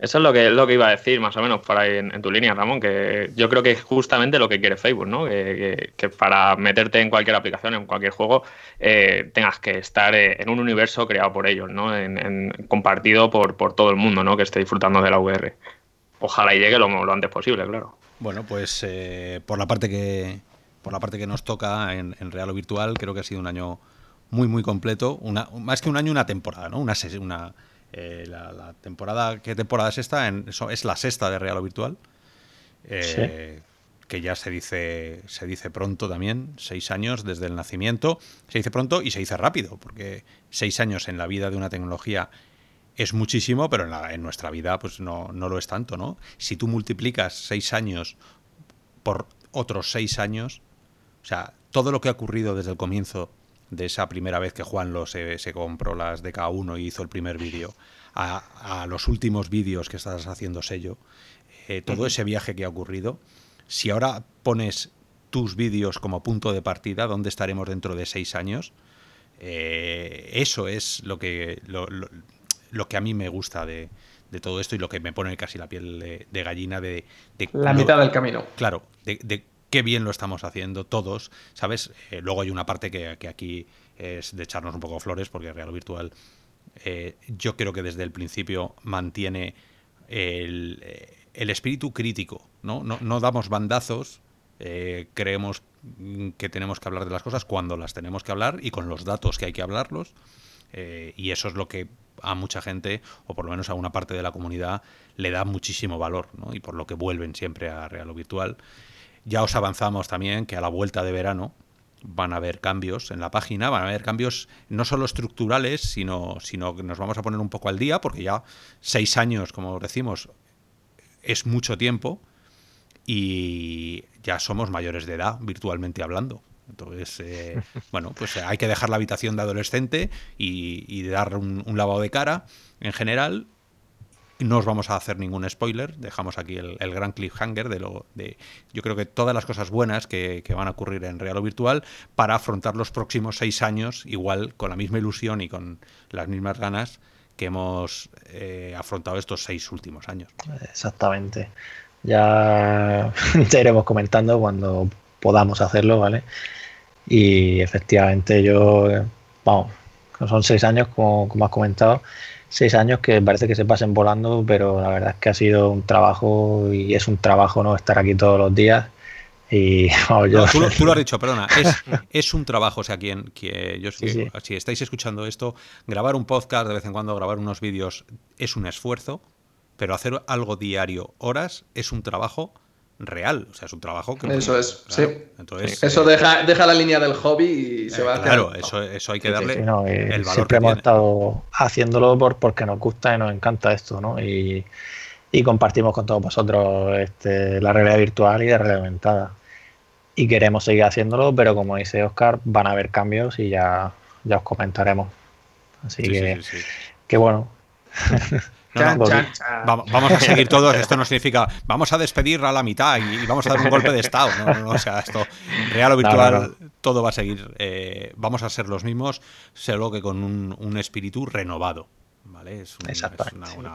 eso es lo que, lo que iba a decir, más o menos, por ahí en, tu línea, Ramón, que yo creo que es justamente lo que quiere Facebook, ¿no? Que, para meterte en cualquier aplicación, en cualquier juego, eh, tengas que estar eh, en un universo creado por ellos, ¿no? En, compartido por, por todo el mundo, ¿no? Que esté disfrutando de la VR. Ojalá y llegue lo, antes posible, claro. Bueno, pues eh, por la parte que por la parte que nos toca en, real o virtual, creo que ha sido un año muy, muy completo. Una, más que un año, una temporada, ¿no? Una, una eh, la, temporada, ¿qué temporada es esta? En, es la sexta de Real o Virtual. Eh, que ya se dice, se dice pronto también, seis años desde el nacimiento. Se dice pronto y se dice rápido, porque seis años en la vida de una tecnología es muchísimo, pero en, en nuestra vida pues no, no, lo es tanto, ¿no? Si tú multiplicas seis años por otros seis años, o sea, todo lo que ha ocurrido desde el comienzo de esa primera vez que Juan lo se, compró las DK1 y hizo el primer vídeo, a, los últimos vídeos que estás haciendo sello, eh, todo ese viaje que ha ocurrido, si ahora pones tus vídeos como punto de partida, ¿dónde estaremos dentro de seis años? Eh, eso es lo que, lo, que a mí me gusta de, todo esto y lo que me pone casi la piel de, gallina de, La mitad del camino. Claro, de, qué bien lo estamos haciendo todos, ¿sabes? Eh, luego hay una parte que, aquí es de echarnos un poco flores, porque Real Virtual eh, yo creo que desde el principio mantiene el, espíritu crítico, ¿no? No, damos bandazos, eh, creemos que tenemos que hablar de las cosas cuando las tenemos que hablar y con los datos que hay que hablarlos. y eso es lo que a mucha gente, o por lo menos a una parte de la comunidad, le da muchísimo valor, ¿no? y por lo que vuelven siempre a Real Virtual. Ya os avanzamos también que a la vuelta de verano van a haber cambios en la página, van a haber cambios no solo estructurales, sino, sino que nos vamos a poner un poco al día, porque ya seis años, como decimos, es mucho tiempo y ya somos mayores de edad, virtualmente hablando. Entonces, eh, bueno, pues hay que dejar la habitación de adolescente y, dar un, un, lavado de cara en general no os vamos a hacer ningún spoiler, dejamos aquí el, gran cliffhanger de lo de yo creo que todas las cosas buenas que, van a ocurrir en real o virtual para afrontar los próximos seis años igual con la misma ilusión y con las mismas ganas que hemos eh, afrontado estos seis últimos años. Exactamente. Ya, ya iremos comentando cuando podamos hacerlo, ¿vale? Y efectivamente yo, vamos, son seis años como, como has comentado seis años que parece que se pasen volando, pero la verdad es que ha sido un trabajo y es un trabajo no estar aquí todos los días. Y yo... tú, lo has dicho, perdona, es, un trabajo, o sea, quien, yo, si estáis escuchando esto, grabar un podcast de vez en cuando, grabar unos vídeos es un esfuerzo, pero hacer algo diario, horas, es un trabajo real. O sea, es un trabajo que. Eso es, sí. Entonces, eso deja, deja la línea del hobby y se va a Claro, eso, eso hay que darle el valor. Siempre hemos estado haciéndolo por, porque nos gusta y nos encanta esto, ¿no? Y, y compartimos con todos vosotros este, la realidad virtual y la realidad aumentada. Y queremos seguir haciéndolo, pero como dice Oscar, van a haber cambios y ya, ya os comentaremos. Así que, que bueno. vamos a seguir todos. Esto no significa vamos a despedir a la mitad y, vamos a dar un golpe de estado. No, o sea, esto real o virtual, todo va a seguir. Eh, vamos a ser los mismos, solo que con un, un espíritu renovado. ¿vale? Es Exacto.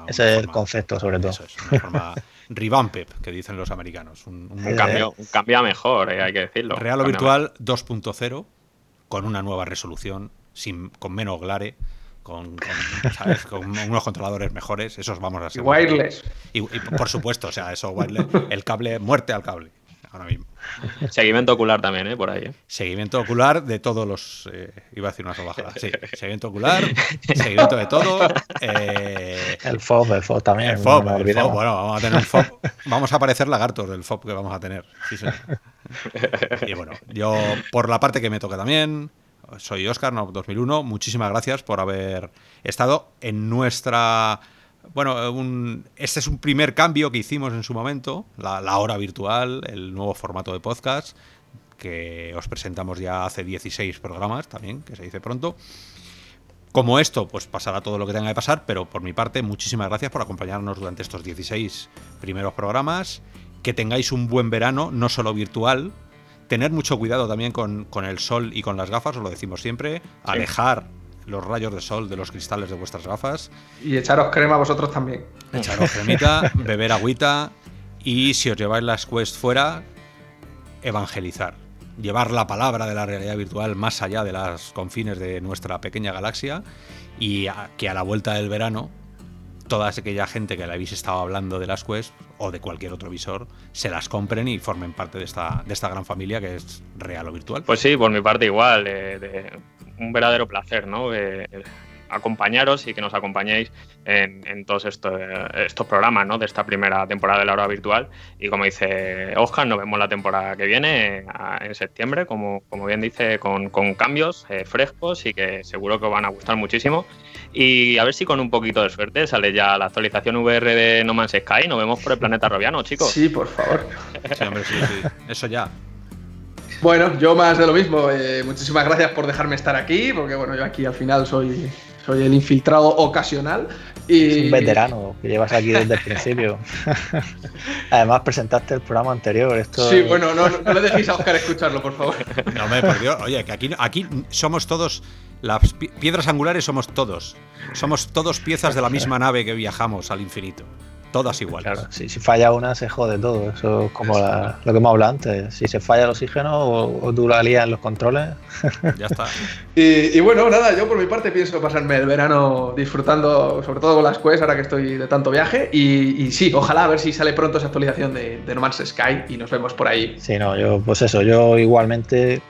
Ese es el concepto, sobre todo. es una forma revamped, que dicen los americanos. Un, cambio, un cambio mejor, eh, hay que decirlo. Real o virtual 2.0, con una nueva resolución, sin, con menos glare. Con, con, unos controladores mejores, esos vamos a ser. Wireless. Y, y, por supuesto, o sea, eso wireless, el cable, muerte al cable ahora mismo. Seguimiento ocular también, ¿eh? Por ahí. ¿eh? Seguimiento ocular de todos los. Eh, iba a decir una salvajada. Sí, seguimiento ocular, seguimiento de todo. Eh, el FOB, el FOB también. El FOB, bueno, vamos a tener un FOB. Vamos a parecer lagartos del FOB que vamos a tener. Y bueno, yo por la parte que me toca también. Soy Oscar, no 2001. Muchísimas gracias por haber estado en nuestra bueno, un, este es un primer cambio que hicimos en su momento, la, hora virtual, el nuevo formato de podcast, que os presentamos ya hace 16 programas también, que se dice pronto. Como esto, pues pasará todo lo que tenga que pasar, pero por mi parte, muchísimas gracias por acompañarnos durante estos 16 primeros programas. Que tengáis un buen verano, no solo virtual. Tener mucho cuidado también con, el sol y con las gafas, os lo decimos siempre. Alejar los rayos de sol de los cristales de vuestras gafas. Y echaros crema vosotros también. Echaros cremita, beber agüita y si os lleváis las Quest fuera, evangelizar. Llevar la palabra de la realidad virtual más allá de las confines de nuestra pequeña galaxia y que a la vuelta del verano toda aquella gente que le habéis estado hablando de las Quest o de cualquier otro visor se las compren y formen parte de esta, de esta gran familia que es real o virtual. Pues sí, por mi parte igual. Eh, un verdadero placer, ¿no? Acompañaros y que nos acompañéis en, todos estos, estos programas ¿no? de esta primera temporada de la hora virtual. Y como dice Oscar, nos vemos la temporada que viene en septiembre, como, como bien dice, con, cambios eh, frescos y que seguro que os van a gustar muchísimo. Y a ver si con un poquito de suerte sale ya la actualización VR de No Man's Sky. Nos vemos por el planeta Robiano, chicos. Sí, por favor. sí, sí. Eso ya. Bueno, yo más de lo mismo. Eh, muchísimas gracias por dejarme estar aquí, porque bueno, yo aquí al final soy, soy el infiltrado ocasional. Y... Es un veterano que llevas aquí desde el principio. Además, presentaste el programa anterior. Esto... Sí, bueno, no, le dejéis a Oscar escucharlo, por favor. No me perdió. Oye, que aquí, aquí somos todos. Las piedras angulares somos todos. Somos todos piezas de la misma nave que viajamos al infinito todas iguales. Claro, si, falla una se jode todo. Eso es como lo que hemos hablado antes. Si se falla el oxígeno o, tú la lías en los controles. ya está. y, bueno, nada, yo por mi parte pienso pasarme el verano disfrutando, sobre todo con las quests, ahora que estoy de tanto viaje. Y, sí, ojalá a ver si sale pronto esa actualización de, de No Man's Sky y nos vemos por ahí. Sí, no, yo, pues eso, yo igualmente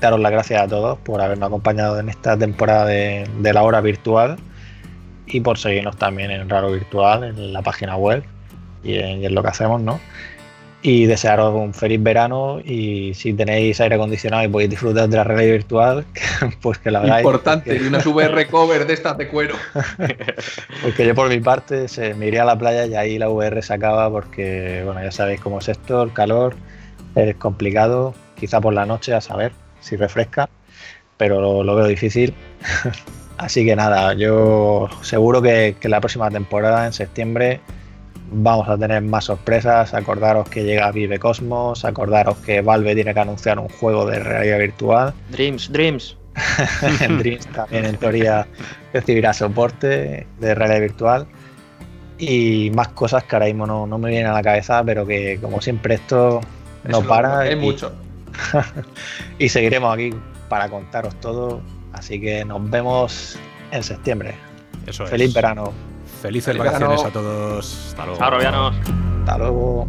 daros las gracias a todos por habernos acompañado en esta temporada de, de la hora virtual y por seguirnos también en Raro Virtual, en la página web y en, lo que hacemos, ¿no? Y desearos un feliz verano y si tenéis aire acondicionado y podéis disfrutar de la realidad virtual, pues que la hagáis. Importante, y una VR cover de estas de cuero. porque yo por mi parte se, me iría a la playa y ahí la VR se acaba porque, bueno, ya sabéis cómo es esto, el calor es complicado, quizá por la noche a saber si refresca, pero lo veo difícil. Así que nada, yo seguro que, la próxima temporada, en septiembre, vamos a tener más sorpresas. Acordaros que llega Vive Cosmos, acordaros que Valve tiene que anunciar un juego de realidad virtual. Dreams, Dreams. en Dreams también en teoría recibirá soporte de realidad virtual. Y más cosas que ahora mismo no, me vienen a la cabeza, pero que como siempre esto no para. Hay mucho. y seguiremos aquí para contaros todo Así que nos vemos en septiembre. Eso Feliz verano. Felices vacaciones a todos. Hasta luego. Hasta luego.